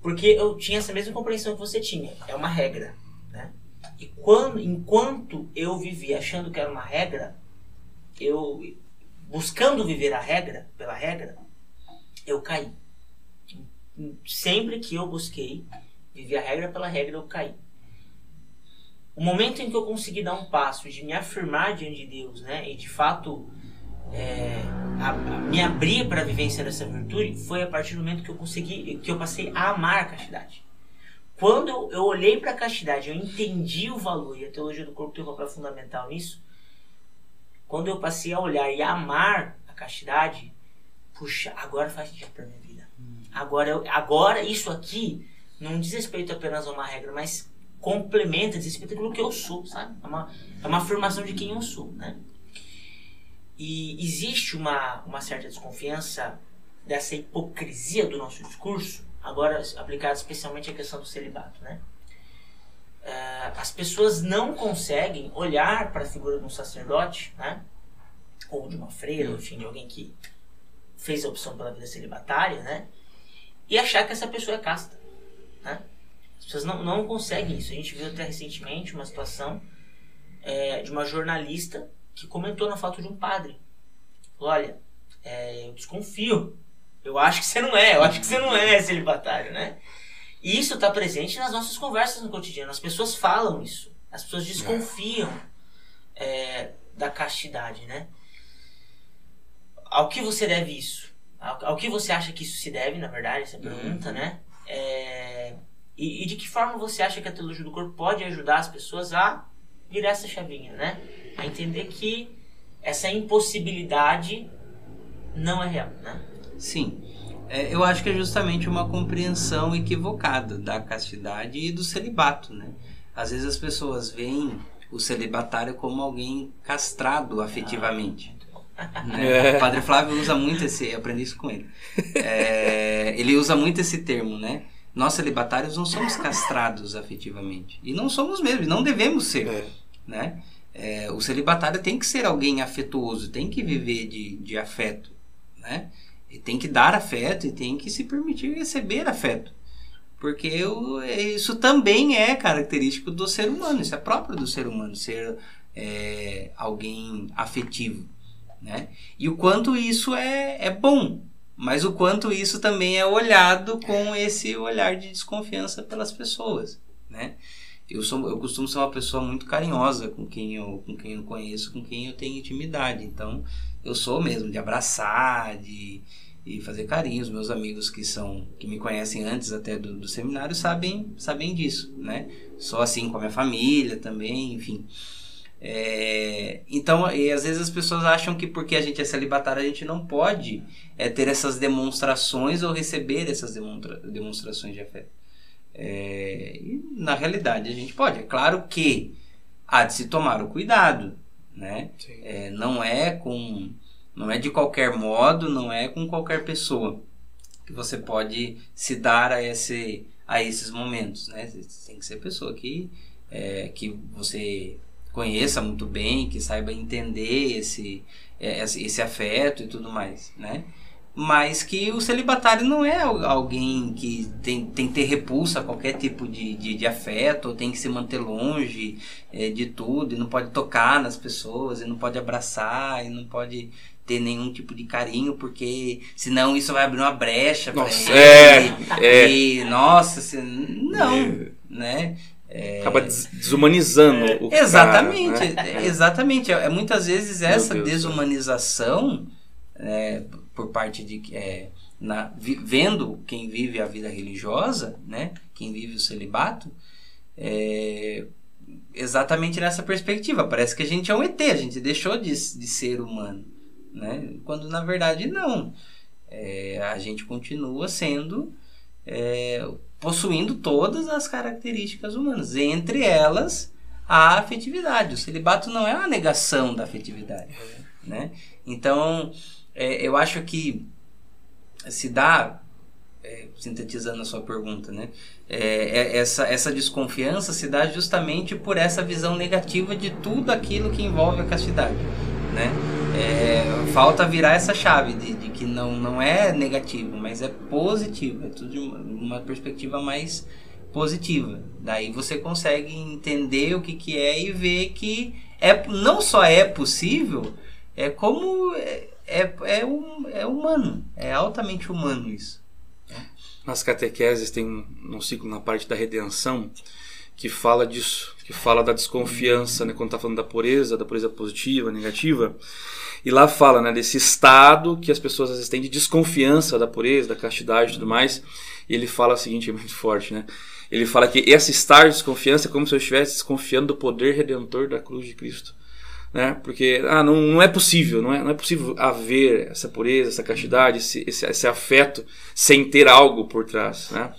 Porque eu tinha essa mesma compreensão que você tinha. É uma regra, né? E quando, enquanto eu vivia achando que era uma regra, eu buscando viver a regra pela regra, eu caí. Sempre que eu busquei viver a regra pela regra, eu caí. o momento em que eu consegui dar um passo de me afirmar diante de Deus, né, e de fato é, a, a, me abrir para a vivência dessa virtude foi a partir do momento que eu consegui, que eu passei a amar a castidade. Quando eu, olhei para a castidade, eu entendi o valor, e a teologia do corpo tem um papel fundamental nisso. Quando eu passei a olhar e amar a castidade, puxa, agora faz sentido para minha vida. Agora, agora isso aqui não diz respeito apenas a uma regra, mas complementa, diz respeito àquilo que eu sou, sabe? É uma, é uma afirmação de quem eu sou, né? E existe uma, uma certa desconfiança dessa hipocrisia do nosso discurso, agora aplicada especialmente à questão do celibato, né? As pessoas não conseguem olhar para a figura de um sacerdote, né? Ou de uma freira, enfim, de alguém que fez a opção pela vida celibatária, né? E achar que essa pessoa é casta, né? As pessoas não, não conseguem isso. A gente viu até recentemente uma situação é, de uma jornalista que comentou na foto de um padre. Falou, olha, é, eu desconfio. Eu acho que você não é, eu acho que você não é celibatário, né? E isso está presente nas nossas conversas no cotidiano. As pessoas falam isso. As pessoas desconfiam é, da castidade, né? Ao que você deve isso? Ao, ao, que você acha que isso se deve, na verdade, essa pergunta, uhum. né? É, e, e, de que forma você acha que a teologia do corpo pode ajudar as pessoas a virar essa chavinha, né? A entender que essa impossibilidade não é real, né? Sim. É, eu acho que é justamente uma compreensão equivocada da castidade e do celibato, né? Às vezes as pessoas veem o celibatário como alguém castrado afetivamente. Né? É. O padre Flávio usa muito esse, eu aprendi isso com ele. É, ele usa muito esse termo, né? Nós celibatários não somos castrados afetivamente. E não somos mesmo, não devemos ser. É. Né? É, o celibatário tem que ser alguém afetuoso, tem que viver de, de afeto. Né? E tem que dar afeto e tem que se permitir receber afeto. Porque eu, isso também é característico do ser humano, isso é próprio do ser humano, ser é, alguém afetivo. Né? E o quanto isso é, é bom, mas o quanto isso também é olhado com esse olhar de desconfiança pelas pessoas, né? Eu sou eu costumo ser uma pessoa muito carinhosa com quem eu com quem eu conheço, com quem eu tenho intimidade. Então, eu sou mesmo de abraçar, de e fazer carinhos. Meus amigos que são que me conhecem antes até do, do seminário sabem sabem disso, né? Sou assim com a minha família também, enfim. É, então, e às vezes as pessoas acham que porque a gente é celibatário a gente não pode é, ter essas demonstrações ou receber essas demonstra demonstrações de afeto. É, na realidade a gente pode. É claro que há de se tomar o cuidado, né? É, não é com, não é de qualquer modo, não é com qualquer pessoa que você pode se dar a esse a esses momentos, né? Tem que ser pessoa que é, que você conheça muito bem, que saiba entender esse, é, esse afeto e tudo mais, né? Mas que o celibatário não é alguém que tem, tem que ter repulsa a qualquer tipo de, de, de afeto, ou tem que se manter longe é, de tudo, e não pode tocar nas pessoas, e não pode abraçar, e não pode ter nenhum tipo de carinho, porque senão isso vai abrir uma brecha para ele. É, é. E, nossa, se, não, é. né? É... Acaba desumanizando é, o Exatamente, cara, né? É, exatamente. É, muitas vezes essa desumanização é, por parte de é, na, vi, vendo quem vive a vida religiosa, né, quem vive o celibato, é, exatamente nessa perspectiva. Parece que a gente é um ET, a gente deixou de, de ser humano, né? Quando na verdade não. É, a gente continua sendo é, possuindo todas as características humanas, entre elas a afetividade. O celibato não é uma negação da afetividade, né? Então, é, eu acho que se dá, é, sintetizando a sua pergunta, né? É, é, essa, essa desconfiança se dá justamente por essa visão negativa de tudo aquilo que envolve a castidade, né? É, falta virar essa chave de, de, que não, não é negativo, mas é positivo, é tudo de uma, uma, perspectiva mais positiva. Daí você consegue entender o que, que é e ver que é, não só é possível, é como é, é, é, um, é humano, é altamente humano isso. Nas catequeses tem um, um ciclo na parte da redenção que fala disso, que fala da desconfiança, né, quando está falando da pureza, da pureza positiva, negativa. E lá fala né, desse estado que as pessoas às vezes têm de desconfiança da pureza, da castidade e tudo mais. E ele fala o seguinte, é muito forte, né? Ele fala que esse estar de desconfiança é como se eu estivesse desconfiando do poder redentor da cruz de Cristo. Né? Porque ah, não, não é possível, não é, não é possível haver essa pureza, essa castidade, esse, esse, esse afeto sem ter algo por trás. Né?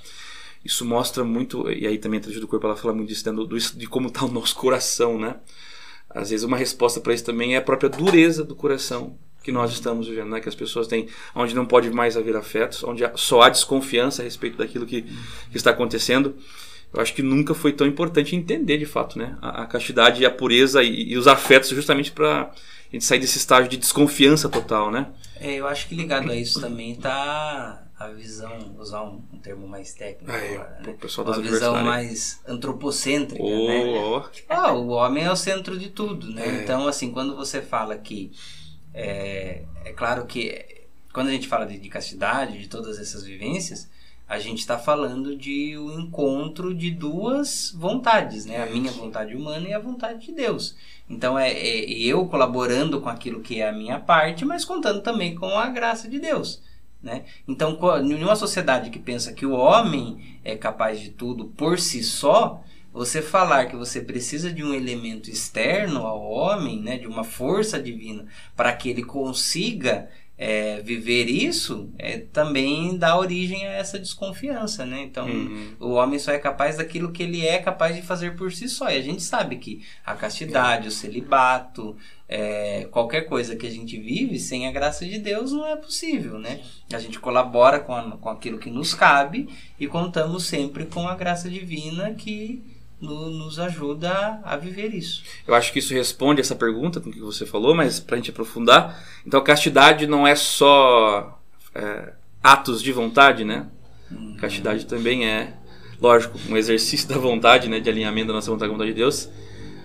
Isso mostra muito, e aí também a do corpo ela fala muito disso, né? do, do, de como está o nosso coração. Né? Às vezes uma resposta para isso também é a própria dureza do coração que nós estamos vivendo, né? que as pessoas têm, onde não pode mais haver afetos, onde só há desconfiança a respeito daquilo que, que está acontecendo. Eu acho que nunca foi tão importante entender de fato né? a, a castidade e a pureza e, e os afetos, justamente para a gente sair desse estágio de desconfiança total. Né? É, eu acho que ligado a isso também está a visão, usar um, um, termo mais técnico ah, é. agora, né? uma visão mais antropocêntrica, oh, né? Oh. Ah, o homem é o centro de tudo, né? É. Então, assim, quando você fala que é, é claro que quando a gente fala de, de castidade, de todas essas vivências, a gente está falando de o um encontro de duas vontades, né? A minha vontade humana e a vontade de Deus. Então é, é, eu colaborando com aquilo que é a minha parte, mas contando também com a graça de Deus. Né? Então, em uma sociedade que pensa que o homem é capaz de tudo por si só, você falar que você precisa de um elemento externo ao homem, né, de uma força divina, para que ele consiga é, viver isso, é, também dá origem a essa desconfiança, né? Então, Uhum. o homem só é capaz daquilo que ele é capaz de fazer por si só. E a gente sabe que a castidade, o celibato, é, qualquer coisa que a gente vive sem a graça de Deus não é possível, né? A gente colabora com, a- com aquilo que nos cabe e contamos sempre com a graça divina que no- nos ajuda a, viver isso. Eu acho que isso responde essa pergunta com que você falou, mas para a gente aprofundar, então castidade não é só é, atos de vontade, né? Castidade também é, lógico, um exercício da vontade, né? De alinhamento da nossa vontade com a vontade de Deus,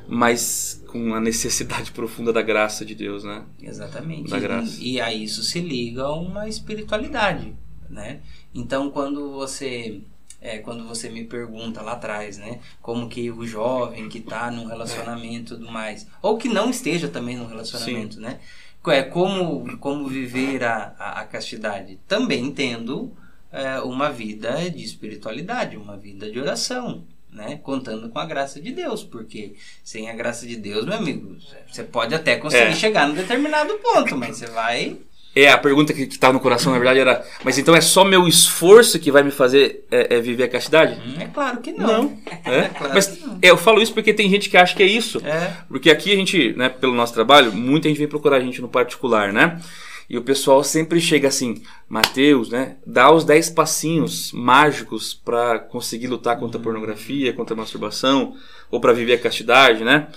mas com a necessidade profunda da graça de Deus, né? Exatamente. Da graça. E, e a isso se liga uma espiritualidade, né? Então, quando você é, quando você me pergunta lá atrás, né, como que o jovem que está num relacionamento e tudo mais, ou que não esteja também num relacionamento, né, é como como viver a, a, a castidade, também tendo é, uma vida de espiritualidade, uma vida de oração, né? Contando com a graça de Deus, porque sem a graça de Deus, meu amigo, você pode até conseguir É. chegar num determinado ponto, mas você vai. É, a pergunta que estava no coração, na verdade, era: mas então é só meu esforço que vai me fazer é, é, viver a castidade? É claro que não. É? claro mas que não. é, eu falo isso porque tem gente que acha que é isso. É. Porque aqui a gente, né, pelo nosso trabalho, muita gente vem procurar a gente no particular, né? E o pessoal sempre chega assim, Mateus, né? Dá os 10 passinhos mágicos para conseguir lutar contra a pornografia, contra a masturbação, ou para viver a castidade, né?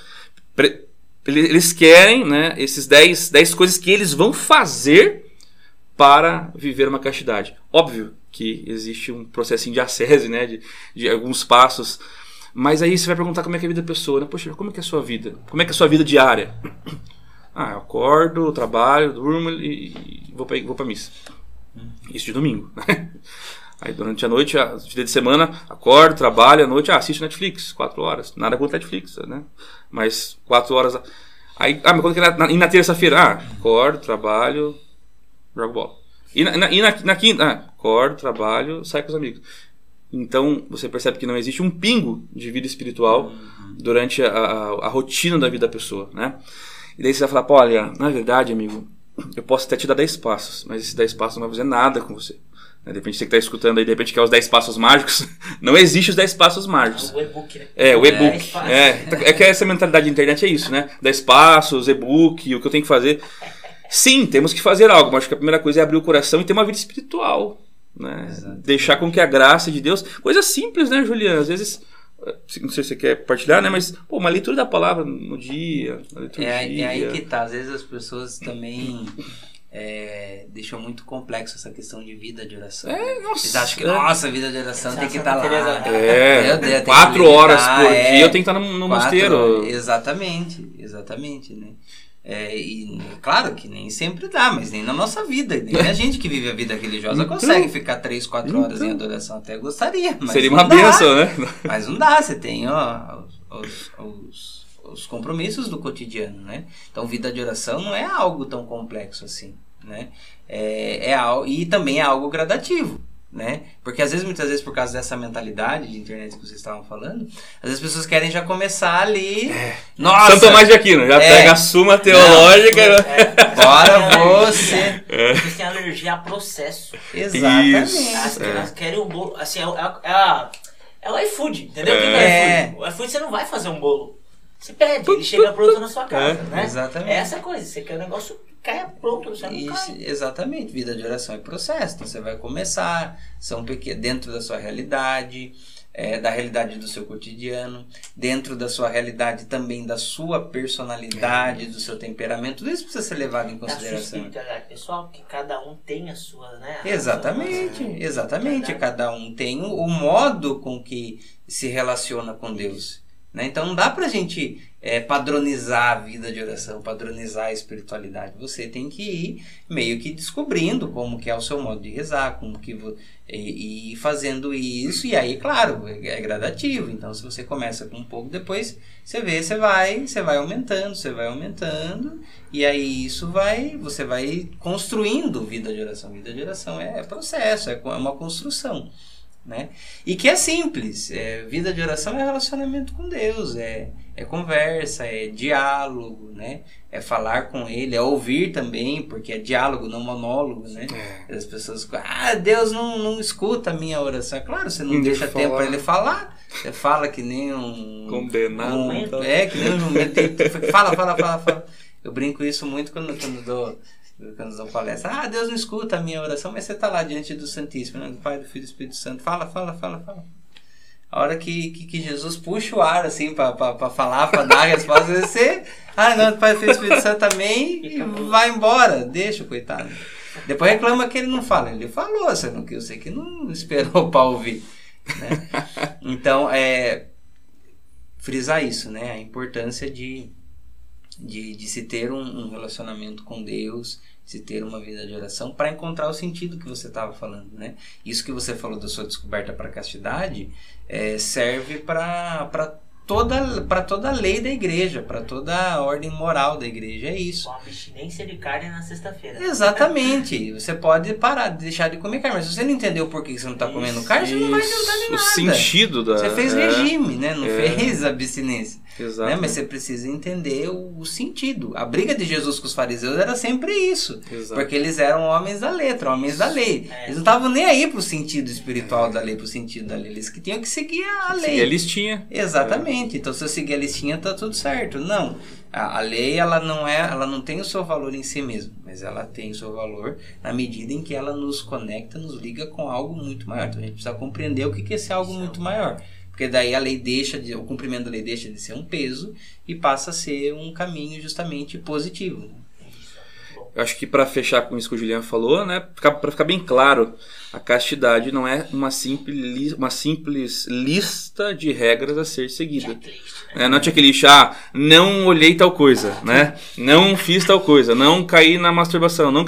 Pre- Eles querem, né, esses 10, 10 coisas que eles vão fazer para viver uma castidade. Óbvio que existe um processinho de acese, né, de, de alguns passos mas aí você vai perguntar como é que é a vida da pessoa, né? Poxa, como é que é a sua vida? Como é que é a sua vida diária? Ah, eu acordo, trabalho, durmo e, e vou pra, vou pra missa. Isso de domingo. Aí durante a noite, dia de semana, acordo, trabalho, à noite, ah, assisto Netflix, quatro horas. Nada contra Netflix, né? Mas quatro horas. Aí, ah, mas quando que é na, e na terça-feira? Ah, acordo, trabalho, jogo bola. E na, na, e na, na quinta? Ah, acordo, trabalho, saio com os amigos. Então você percebe que não existe um pingo de vida espiritual durante a, a, a rotina da vida da pessoa, né? E daí você vai falar, pô, olha, na verdade, amigo, eu posso até te dar 10 passos, mas esses 10 passos não vai fazer nada com você. Né? De repente você que está escutando aí, de repente quer os 10 passos mágicos. Não existe os 10 passos mágicos. O e-book, né? É, o Dez e-book. passos. É, é que essa mentalidade de internet é isso, né? 10 passos, e-book, o que eu tenho que fazer. Sim, temos que fazer algo, mas acho que a primeira coisa é abrir o coração e ter uma vida espiritual. Né? Exato. Deixar com que a graça de Deus. Coisa simples, né, Juliana? Às vezes. eh, Não sei se você quer partilhar, né? Mas, pô, uma leitura da palavra no dia. É, é aí que tá. Às vezes as pessoas também é, deixam muito complexo essa questão de vida de oração. É, nossa. Eles acham que, é. nossa, vida de oração tem que estar Teresa- lá. É, Meu Deus, quatro horas por é. dia eu tenho que estar no, no Quatro- mosteiro. Exatamente, exatamente, né? É, e claro que nem sempre dá, mas nem na nossa vida. Nem a gente que vive a vida religiosa então, consegue ficar 3, 4 horas então, em adoração. Até gostaria. Mas seria uma bênção, né? Mas não dá, você tem ó, os, os, os compromissos do cotidiano, né? Então, vida de oração não é algo tão complexo assim, né? É, é, e também é algo gradativo né? Porque às vezes, muitas vezes, por causa dessa mentalidade de internet que vocês estavam falando, às vezes as pessoas querem já começar ali. É. Nossa! São Tomás de Aquino, já é. pega a suma teológica. Não, é. Bora você! É. Vocês têm alergia a processo. Exatamente. As, elas querem um bolo. Assim, é, é, a, é o iFood, entendeu? É. O iFood você não vai fazer um bolo. Você pede, ele chega pronto na sua casa, é, né? Exatamente. É essa coisa, você quer um negócio caia pronto, você não Isso, cai. Exatamente, vida de oração é processo. Então você vai começar, são pequenos, dentro da sua realidade, é, da realidade do seu cotidiano, dentro da sua realidade também da sua personalidade, é. do seu temperamento, tudo isso precisa ser levado em consideração. Da sua pessoal, que cada um tem a sua, né? Exatamente, sua, exatamente. Cada um tem o, o modo com que se relaciona com Deus. Né? Então não dá pra gente é, padronizar a vida de oração, padronizar a espiritualidade. Você tem que ir meio que descobrindo como que é o seu modo de rezar, como que e, e fazendo isso. E aí, claro, é, é gradativo. Então, se você começa com um pouco, depois você vê, você vai, você vai aumentando, você vai aumentando. E aí isso vai, você vai construindo vida de oração. Vida de oração é, é processo, é uma construção né? E que é simples. É, vida de oração é relacionamento com Deus, é, é conversa, é diálogo, né? É falar com Ele, é ouvir também, porque é diálogo, não monólogo, né? É. As pessoas ah, Deus não, não escuta a minha oração. Claro, você não deixa falar. tempo para Ele falar. Você fala que nem um... Condenado. Um, é, que nem um. Fala, fala, fala, fala. Eu brinco isso muito quando, quando dou quando dão palestra, ah, Deus não escuta a minha oração, mas você está lá diante do Santíssimo, né? do Pai, do Filho e do Espírito Santo. Fala, fala, fala, fala. A hora que, que, que Jesus puxa o ar, assim, para falar, para dar a resposta, você, ah, não, do Pai, do Filho e do Espírito Santo também, e vai embora, deixa coitado. Depois reclama que ele não fala. Ele falou, você não, eu sei que não esperou para ouvir. Né? Então, é, frisar isso, né? A importância de de, de se ter um, um relacionamento com Deus, de se ter uma vida de oração para encontrar o sentido que você estava falando, né? Isso que você falou da sua descoberta para a castidade é, serve para toda para toda a lei da igreja, para toda a ordem moral da igreja, é isso. Uma abstinência de carne na sexta-feira. Exatamente. você pode parar, deixar de comer carne, mas se você não entendeu por que você não está comendo carne, isso, você não vai ajudar em nada. O sentido da Você fez é, regime, né? Não é. fez abstinência. Exato. Né? Mas você precisa entender o, o, sentido. A briga de Jesus com os fariseus era sempre isso. Exato. Porque eles eram homens da letra, homens da lei. É. Eles não estavam nem aí pro sentido espiritual da lei, pro sentido da lei. Eles que tinham que seguir a lei. Seguir a listinha. Exatamente. É. Então se eu seguir a listinha, tá tudo certo. Não. A, a lei ela não é, ela não tem o seu valor em si mesma, mas ela tem o seu valor na medida em que ela nos conecta, nos liga com algo muito maior. Então a gente precisa compreender o que é esse algo muito maior. Porque daí a lei deixa de, o cumprimento da lei deixa de ser um peso e passa a ser um caminho justamente positivo. Eu acho que para fechar com isso que o Juliano falou, né, para ficar bem claro, a castidade não é uma simples, uma simples lista de regras a ser seguida. É, não é checklist, ah, não olhei tal coisa, né? Não fiz tal coisa, não caí na masturbação, não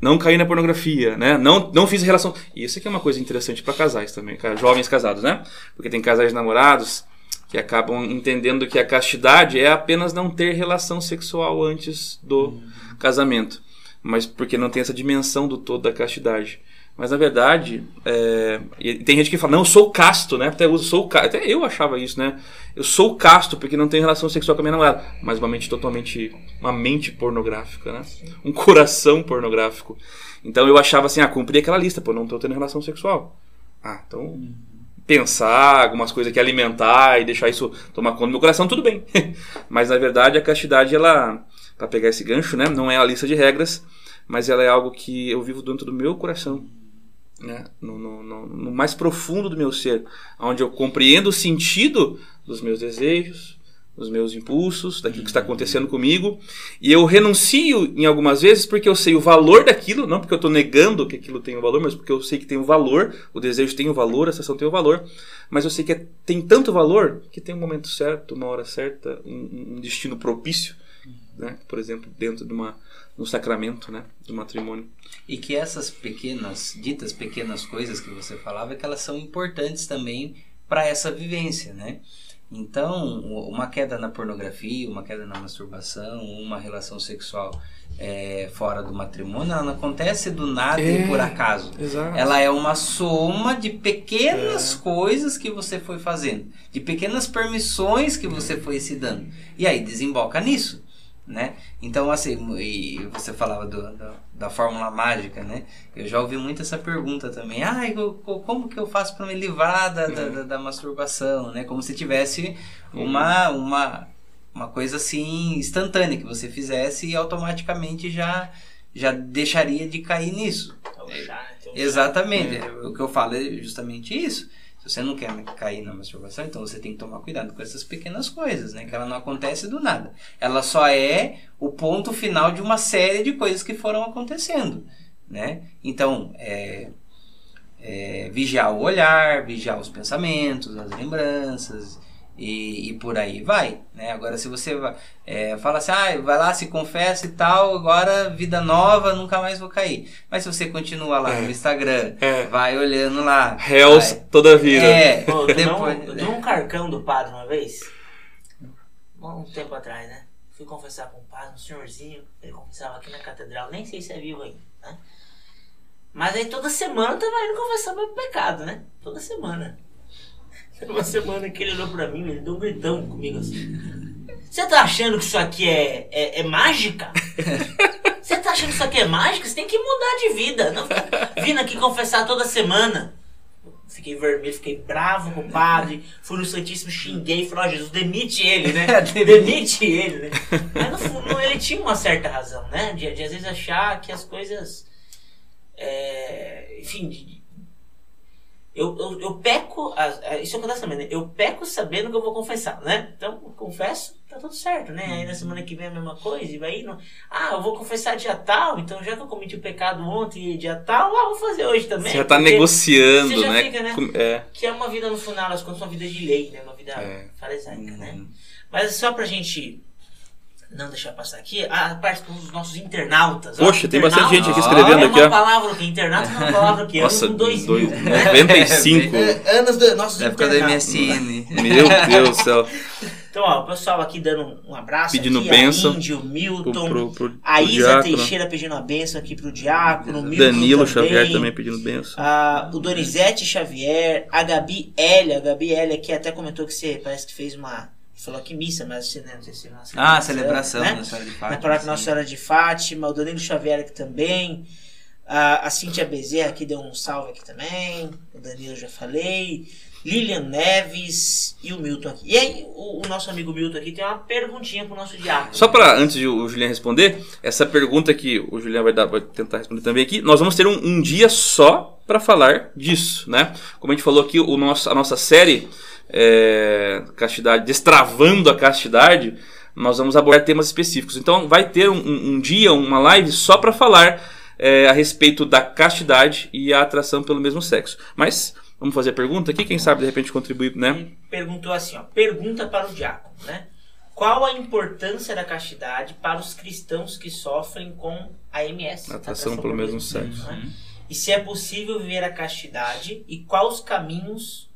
não cair na pornografia, né? Não, não fiz relação. E isso aqui é uma coisa interessante para casais também, jovens casados, né? Porque tem casais namorados que acabam entendendo que a castidade é apenas não ter relação sexual antes do uhum. casamento, mas porque não tem essa dimensão do todo da castidade. Mas na verdade, é, tem gente que fala, não, eu sou casto, né? Até eu sou casto. Até eu achava isso, né? Eu sou casto porque não tenho relação sexual com a minha namorada. Mas uma mente totalmente. Uma mente pornográfica, né? Um coração pornográfico. Então eu achava assim, ah, cumpri aquela lista, pô, não tô tendo relação sexual. Ah, então. Pensar algumas coisas que alimentar e deixar isso tomar conta do meu coração, tudo bem. mas na verdade a castidade, ela. para pegar esse gancho, né? Não é a lista de regras, mas ela é algo que eu vivo dentro do meu coração né? No, no, no, no, mais profundo do meu ser, onde eu compreendo o sentido dos meus desejos, dos meus impulsos, daquilo que está acontecendo comigo, e eu renuncio em algumas vezes porque eu sei o valor daquilo, não porque eu estou negando que aquilo tem um valor, mas porque eu sei que tem um valor, o desejo tem um valor, a sensação tem um valor, mas eu sei que é, tem tanto valor que tem um momento certo, uma hora certa, um, um destino propício né? Por exemplo, dentro de uma um sacramento, né, do matrimônio. E que essas pequenas, ditas pequenas coisas que você falava, que elas são importantes também para essa vivência, né? Então, uma queda na pornografia, uma queda na masturbação, uma relação sexual é, fora do matrimônio, ela não acontece do nada é, e por acaso. Exato. Ela é uma soma de pequenas é. coisas que você foi fazendo, de pequenas permissões que você foi se dando. E aí desemboca nisso né? Então, assim, e você falava do, do, da fórmula mágica, né? Eu já ouvi muito essa pergunta também. Ah, como que eu faço para me livrar da, da, da, da, masturbação, né? Como se tivesse uma, uma, uma coisa assim instantânea que você fizesse e automaticamente já, já deixaria de cair nisso. Então, já, né? então, Exatamente. É. O que eu falo é justamente isso você não quer cair na masturbação, então você tem que tomar cuidado com essas pequenas coisas, né? Que ela não acontece do nada. Ela só é o ponto final de uma série de coisas que foram acontecendo, né? Então, é, é vigiar o olhar, vigiar os pensamentos, as lembranças, e, e, por aí vai, né? Agora se você é, fala assim, ah, vai lá, se confessa e tal, agora vida nova, nunca mais vou cair. Mas se você continua lá é. no Instagram, é. vai olhando lá. Hells vai, toda a vida. É, Pô, depois, um, eu um carcão do padre uma vez, um tempo atrás, né? Fui confessar com o padre, um senhorzinho, ele confessava aqui na catedral, nem sei se é vivo ainda, né? Mas aí toda semana eu tava indo confessar meu pecado, né? Toda semana. Uma semana que ele olhou pra mim, ele deu um gritão comigo assim. Você tá achando que isso aqui é, é, é mágica? Você tá achando que isso aqui é mágica? Você tem que mudar de vida. Não vindo aqui confessar toda semana. Fiquei vermelho, fiquei bravo com o padre. Fui no Santíssimo, xinguei. Falei, ó, oh, Jesus, demite ele, né? demite ele, né? Mas no fundo, ele tinha uma certa razão, né? De, de às vezes achar que as coisas. É, enfim, de, eu, eu, eu peco, isso acontece também, né? Eu peco sabendo que eu vou confessar, né? Então, confesso, tá tudo certo, né? Aí na semana que vem a mesma coisa, e vai indo. Ah, eu vou confessar dia tal, então já que eu cometi o pecado ontem, dia tal, ah, vou fazer hoje também. Você já tá negociando, você já né? Fica, né? É. Que é uma vida no final, das contas, uma vida de lei, né? Uma vida é. farisaica, né? uhum. né? Mas só pra gente não deixar passar aqui, a parte dos nossos internautas. Poxa, ó, tem bastante gente aqui escrevendo é aqui. É uma palavra que internauta é uma palavra que Nossa, ano 2000. Dois, né? 95. É, anos do nossos época do MSN. Meu Deus do céu. Então, ó, o pessoal aqui dando um abraço. Pedindo aqui, bênção. A Índio, Milton. Pro, pro, pro, a Isa diácono. Teixeira pedindo a bênção aqui pro Diácono. Milton Danilo também, Xavier também pedindo bênção. Ah, o Donizete Xavier. A Gabi Elia. A Gabi Elia que até comentou que você parece que fez uma falou que missa, mas você não sei se é Ah, celebração né? Nossa Senhora de Fátima. Na paróquia Nossa Senhora de Fátima, o Danilo Xavier aqui também. A, a Cíntia Bezerra aqui deu um salve aqui também. O Danilo já falei. Lilian Neves e o Milton aqui. E aí, o, o, nosso amigo Milton aqui tem uma perguntinha pro nosso diácono. Só para antes de o Julian responder, essa pergunta que o Julian vai, dar, vai tentar responder também aqui, nós vamos ter um, um dia só para falar disso, né? Como a gente falou aqui, o nosso, a nossa série é, castidade, destravando a castidade, nós vamos abordar temas específicos. Então vai ter um, um dia, uma live só para falar é, a respeito da castidade e a atração pelo mesmo sexo. Mas vamos fazer a pergunta aqui, quem sabe de repente contribuir, né? Perguntou assim, ó, pergunta para o diácono, né? Qual a importância da castidade para os cristãos que sofrem com a MS? Atração, atração pelo, pelo mesmo sexo. Né? E se é possível viver a castidade e quais os caminhos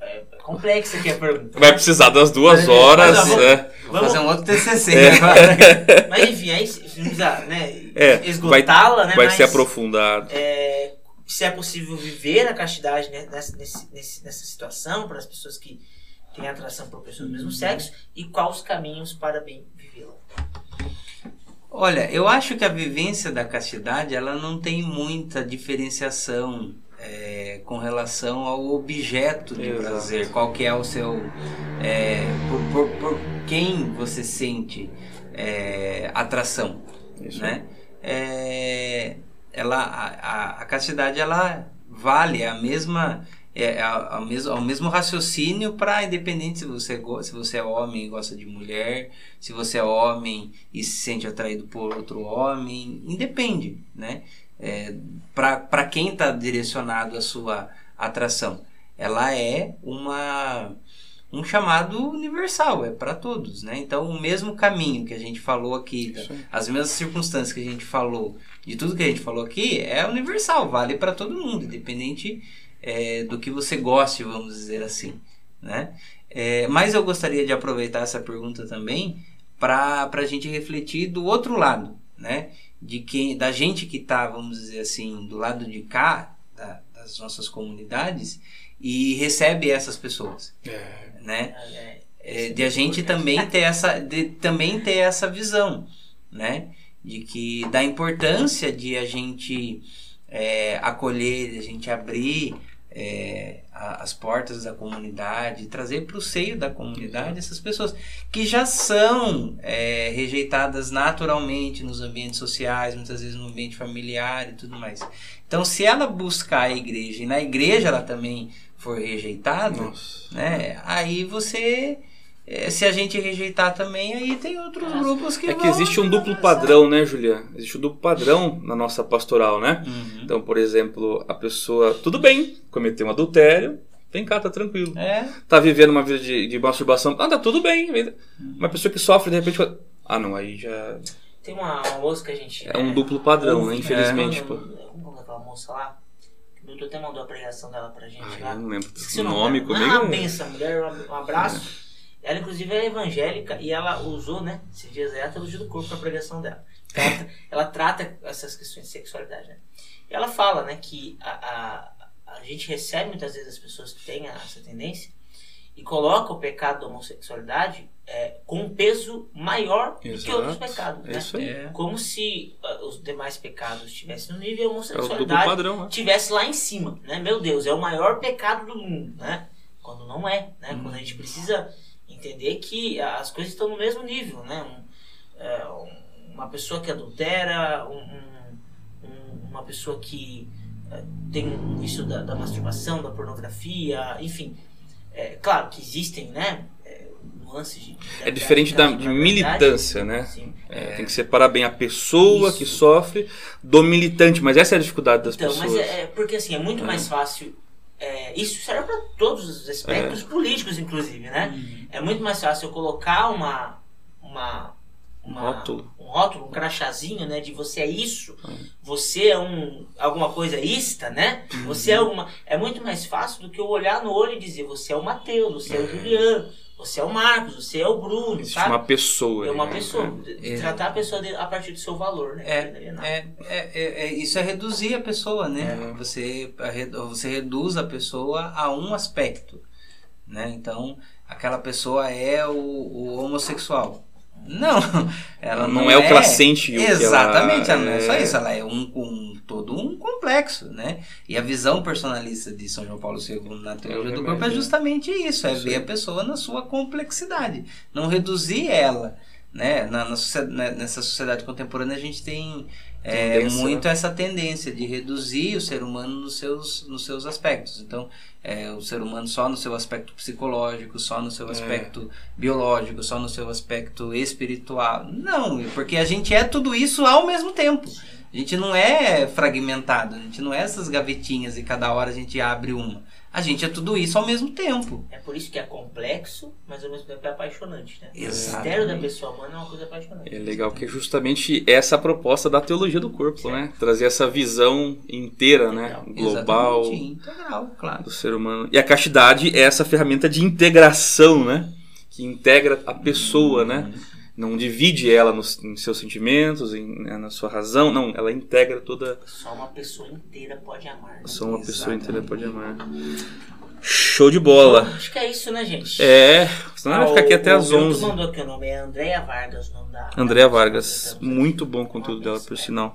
é complexa aqui a pergunta. Vai precisar das duas horas. Mas, vamos, é. vamos fazer um outro TCC é. agora. Mas enfim, aí precisa né, é, esgotá-la, né? Vai mas, ser aprofundado. É, se é possível viver a castidade né, nessa, nesse, nessa situação, para as pessoas que têm atração por pessoas do mesmo uhum. sexo, e quais os caminhos para bem vivê-la. Olha, eu acho que a vivência da castidade ela não tem muita diferenciação é, com relação ao objeto de Exato. prazer, qual que é o seu é, por, por, por, quem você sente é, atração, Isso. né? É, ela a, a, castidade ela vale a mesma é a, a mesmo, ao mesmo raciocínio para independente se você se você é homem e gosta de mulher, se você é homem e se sente atraído por outro homem, independe, né? É, para quem está direcionado a sua atração. Ela é uma um chamado universal, é para todos, né? Então, o mesmo caminho que a gente falou aqui, as mesmas circunstâncias que a gente falou, de tudo que a gente falou aqui, é universal, vale para todo mundo, independente é, do que você goste, vamos dizer assim, né? É, mas eu gostaria de aproveitar essa pergunta também para a gente refletir do outro lado, né? De quem, da gente que está, vamos dizer assim, do lado de cá, da- das nossas comunidades, e recebe essas pessoas, né? É, É, de a gente também ter essa de também ter essa visão né? De que da importância de a gente é, acolher de a gente abrir é, a- as portas da comunidade trazer para o seio da comunidade essas pessoas que já são é, rejeitadas naturalmente nos ambientes sociais muitas vezes no ambiente familiar e tudo mais então se ela buscar a igreja e na igreja ela também for rejeitada Nossa. né? Aí você, se a gente rejeitar também, aí tem outros grupos que É que vão existe um duplo padrão, né, Juliana? Existe um duplo padrão na nossa pastoral, né? Uhum. Então, por exemplo, a pessoa, tudo bem, cometeu um adultério, vem cá, tá tranquilo. É, Tá vivendo uma vida de, de masturbação, ah, tá tudo bem. vem- Uma pessoa que sofre, de repente, ah, não, aí já Tem uma, uma moça que a gente. é um duplo padrão, né? ouve, Infelizmente, né? pô. Como é aquela moça lá? O Milton até mandou a pregação dela pra gente Ai, lá. eu não lembro Esqueci o nome dela. comigo. Ah, benção, mulher, um um abraço. Ela, inclusive, é evangélica e ela usou, né, esses dias aí, a teologia do corpo pra pregação dela. Trata- ela trata essas questões de sexualidade, né? E ela fala, né, que a, a, a gente recebe muitas vezes as pessoas que têm essa tendência e coloca o pecado da homossexualidade é, com um peso maior do que Exato. outros pecados, É né? isso aí. é. Como se ah, os demais pecados estivessem no nível e a É homossexualidade padrão, né? tivesse lá em cima, né? Meu Deus, é o maior pecado do mundo, né? Quando não é, né? Quando a gente precisa entender que as coisas estão no mesmo nível, né? Um, é, um- uma pessoa que adultera, um- um- um- uma pessoa que é, tem um- isso da, da masturbação, da pornografia, enfim. É, claro que existem, né? é, nuances de, É diferente da, de militância, né? É, Tem que separar bem a pessoa Isso. que sofre do militante, mas essa é a dificuldade das Então, pessoas. mas é, é porque assim, é muito mais fácil. É, isso serve para todos os É. aspectos políticos, inclusive, né? É muito mais fácil eu colocar uma. uma uma- Rótulo. um rótulo, um crachazinho, né? De você é isso, você é um alguma coisa ista, né? Você é alguma. É muito mais fácil do que eu olhar no olho e dizer você é o Matheus, você é, o Juliano, você é o Marcos, você é o Bruno, Existe sabe? uma pessoa. É uma né? pessoa. É. Tratar a pessoa a partir do seu valor, né? É, é, é, é, é- isso é reduzir a pessoa, né? É. Você, você reduz a pessoa a um aspecto, né? Então, aquela pessoa é o, o homossexual. Não, ela não, Não é o que ela sente, que ela- Exatamente, ela não é só é. isso, ela é um, um todo um complexo, né? E a visão personalista de São João Paulo II na teologia É do corpo é justamente isso, é ver a pessoa na sua complexidade, não reduzir ela, né? Na, na né, nessa sociedade contemporânea a gente tem é, Tendência, muito né? essa tendência de reduzir o ser humano nos seus, nos seus aspectos. Então, é, o ser humano só no seu aspecto psicológico, só no seu É. aspecto biológico, só no seu aspecto espiritual. Não, porque a gente é tudo isso ao mesmo tempo. A gente não é fragmentado, a gente não é essas gavetinhas e cada hora a gente abre uma. A gente é tudo isso ao mesmo tempo. É por isso que é complexo, mas ao mesmo tempo é apaixonante, né? O Exatamente. mistério da pessoa humana é uma coisa apaixonante. É legal que é justamente essa a proposta da teologia do corpo, né? Trazer essa visão inteira, né? Global Exatamente, integral, claro. do ser humano. E a castidade é essa ferramenta de integração, né? Que integra a pessoa, né? Não divide ela nos, em seus sentimentos, em, né, na sua razão. Não, ela integra toda. Só uma pessoa inteira pode amar. Né? Só uma pessoa Exatamente. inteira pode amar. Show de bola. Acho que é isso, né, gente? É, senão vai Ah, ficar aqui o- até o às Milton 11. mandou aqui o nome, é Andréa Vargas, o nome da. Andréa Vargas, muito bom o conteúdo dela, por sinal.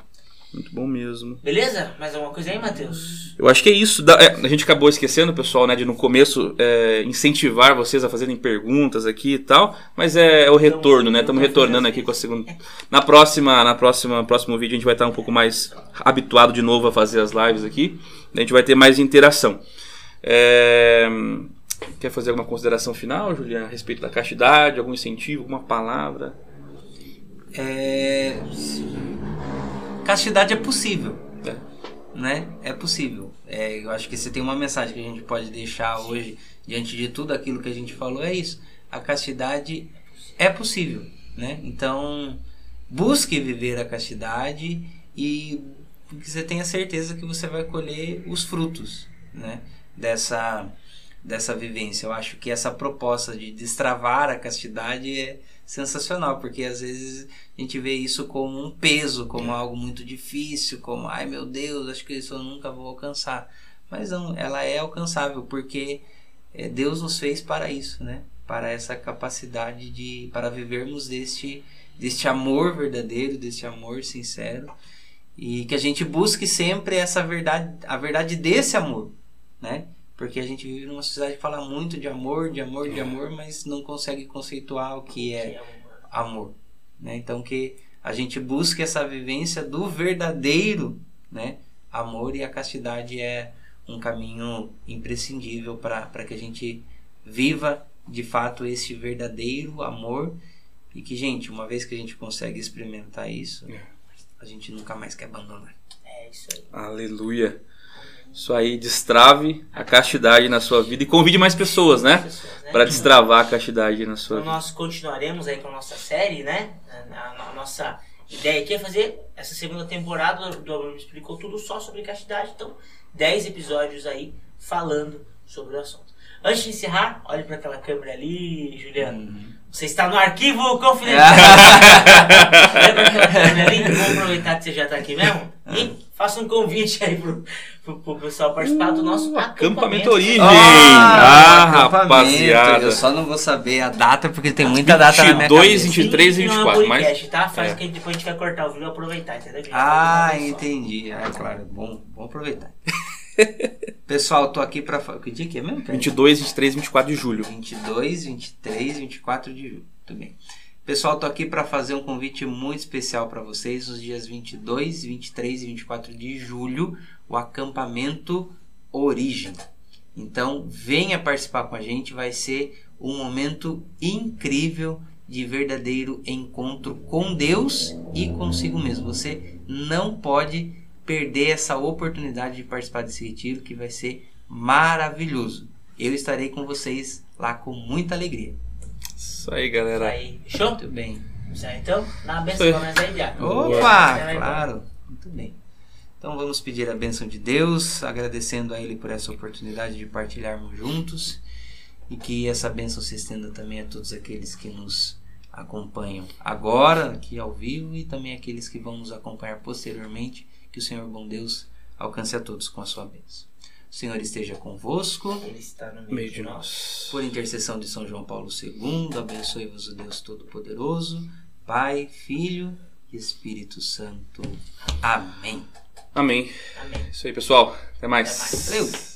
Muito bom mesmo. Beleza? Mais alguma coisa aí, Matheus? Eu acho que é isso. Da- é, a gente acabou esquecendo, pessoal, né, de no começo é, incentivar vocês a fazerem perguntas aqui e tal. Mas é, o retorno, né? Estamos retornando aqui com a segunda. Na próxima, na próxima, próximo vídeo a gente vai estar um pouco mais habituado de novo a fazer as lives aqui. A gente vai ter mais interação. É, Quer fazer alguma consideração final, Juliana, a respeito da castidade, algum incentivo, alguma palavra? É... Castidade é possível. É. né? É possível. É, eu acho que se tem uma mensagem que a gente pode deixar hoje, diante de tudo aquilo que a gente falou, é isso. A castidade é possível, né? Então, busque viver a castidade e que você tenha certeza que você vai colher os frutos, né? Dessa, dessa vivência. Eu acho que essa proposta de destravar a castidade é sensacional, porque às vezes a gente vê isso como um peso, como algo muito difícil, como, ai meu Deus, acho que isso eu nunca vou alcançar. Mas não, ela é alcançável, porque é, Deus nos fez para isso, né? Para essa capacidade de, para vivermos deste, deste amor verdadeiro, deste amor sincero, e que a gente busque sempre essa verdade, a verdade desse amor, né? Porque a gente vive numa sociedade que fala muito de amor, de amor, de amor, mas não consegue conceituar o que é amor. Né? Então que a gente busque essa vivência do verdadeiro né? amor e a castidade é um caminho imprescindível para que a gente viva de fato esse verdadeiro amor e que, gente, uma vez que a gente consegue experimentar isso, é. a gente nunca mais quer abandonar. É isso aí. Aleluia. Isso aí, destrave a castidade na sua vida e convide mais pessoas, né? né? Para destravar a castidade na sua então, vida. Nós continuaremos aí com a nossa série, né? A, a nossa ideia aqui é fazer essa segunda temporada do Abraham Explicou Tudo só sobre castidade. Então, 10 episódios aí falando sobre o assunto. Antes de encerrar, olhe para aquela câmera ali, Juliano. Uhum. Você está no arquivo confidencial. olha para aquela câmera ali. Vou aproveitar que você já está aqui mesmo. E faça um convite aí pro, pro, pro pessoal participar do nosso uh, acampamento. Acampamento Origem! Ah, ah rapaziada! Eu só não vou saber a data, porque tem muita data na minha 22, 23 e 24. Não é podcast, tá? Faz é. que depois a gente vai cortar o vídeo e aproveitar, entendeu? Ah, entendi. É claro, bom, bom aproveitar. Pessoal, tô aqui pra. Que dia que é mesmo? 22, 23 e 24 de julho. 22, 23 e 24 de julho. Tudo bem. Pessoal, tô aqui para fazer um convite muito especial para vocês nos dias 22, 23 e 24 de julho, o acampamento Origem. Então, venha participar com a gente, vai ser um momento incrível de verdadeiro encontro com Deus e consigo mesmo. Você não pode perder essa oportunidade de participar desse retiro que vai ser maravilhoso. Eu estarei com vocês lá com muita alegria. Isso aí, galera. Isso aí. Fechou? Muito bem. Isso aí, então, na benção pra nós aí, Diaco. Opa, claro. Muito bem. Então vamos pedir a bênção de Deus, agradecendo a Ele por essa oportunidade de partilharmos juntos e que essa bênção se estenda também a todos aqueles que nos acompanham agora, aqui ao vivo, e também aqueles que vão nos acompanhar posteriormente. Que o Senhor bom Deus alcance a todos com a sua bênção. O Senhor esteja convosco. Ele está no meio, meio de nós. Por intercessão de São João Paulo II, abençoe-vos o Deus Todo-Poderoso, Pai, Filho e Espírito Santo. Amém. Amém. Amém. Isso aí, pessoal. Até mais. Até mais. Valeu.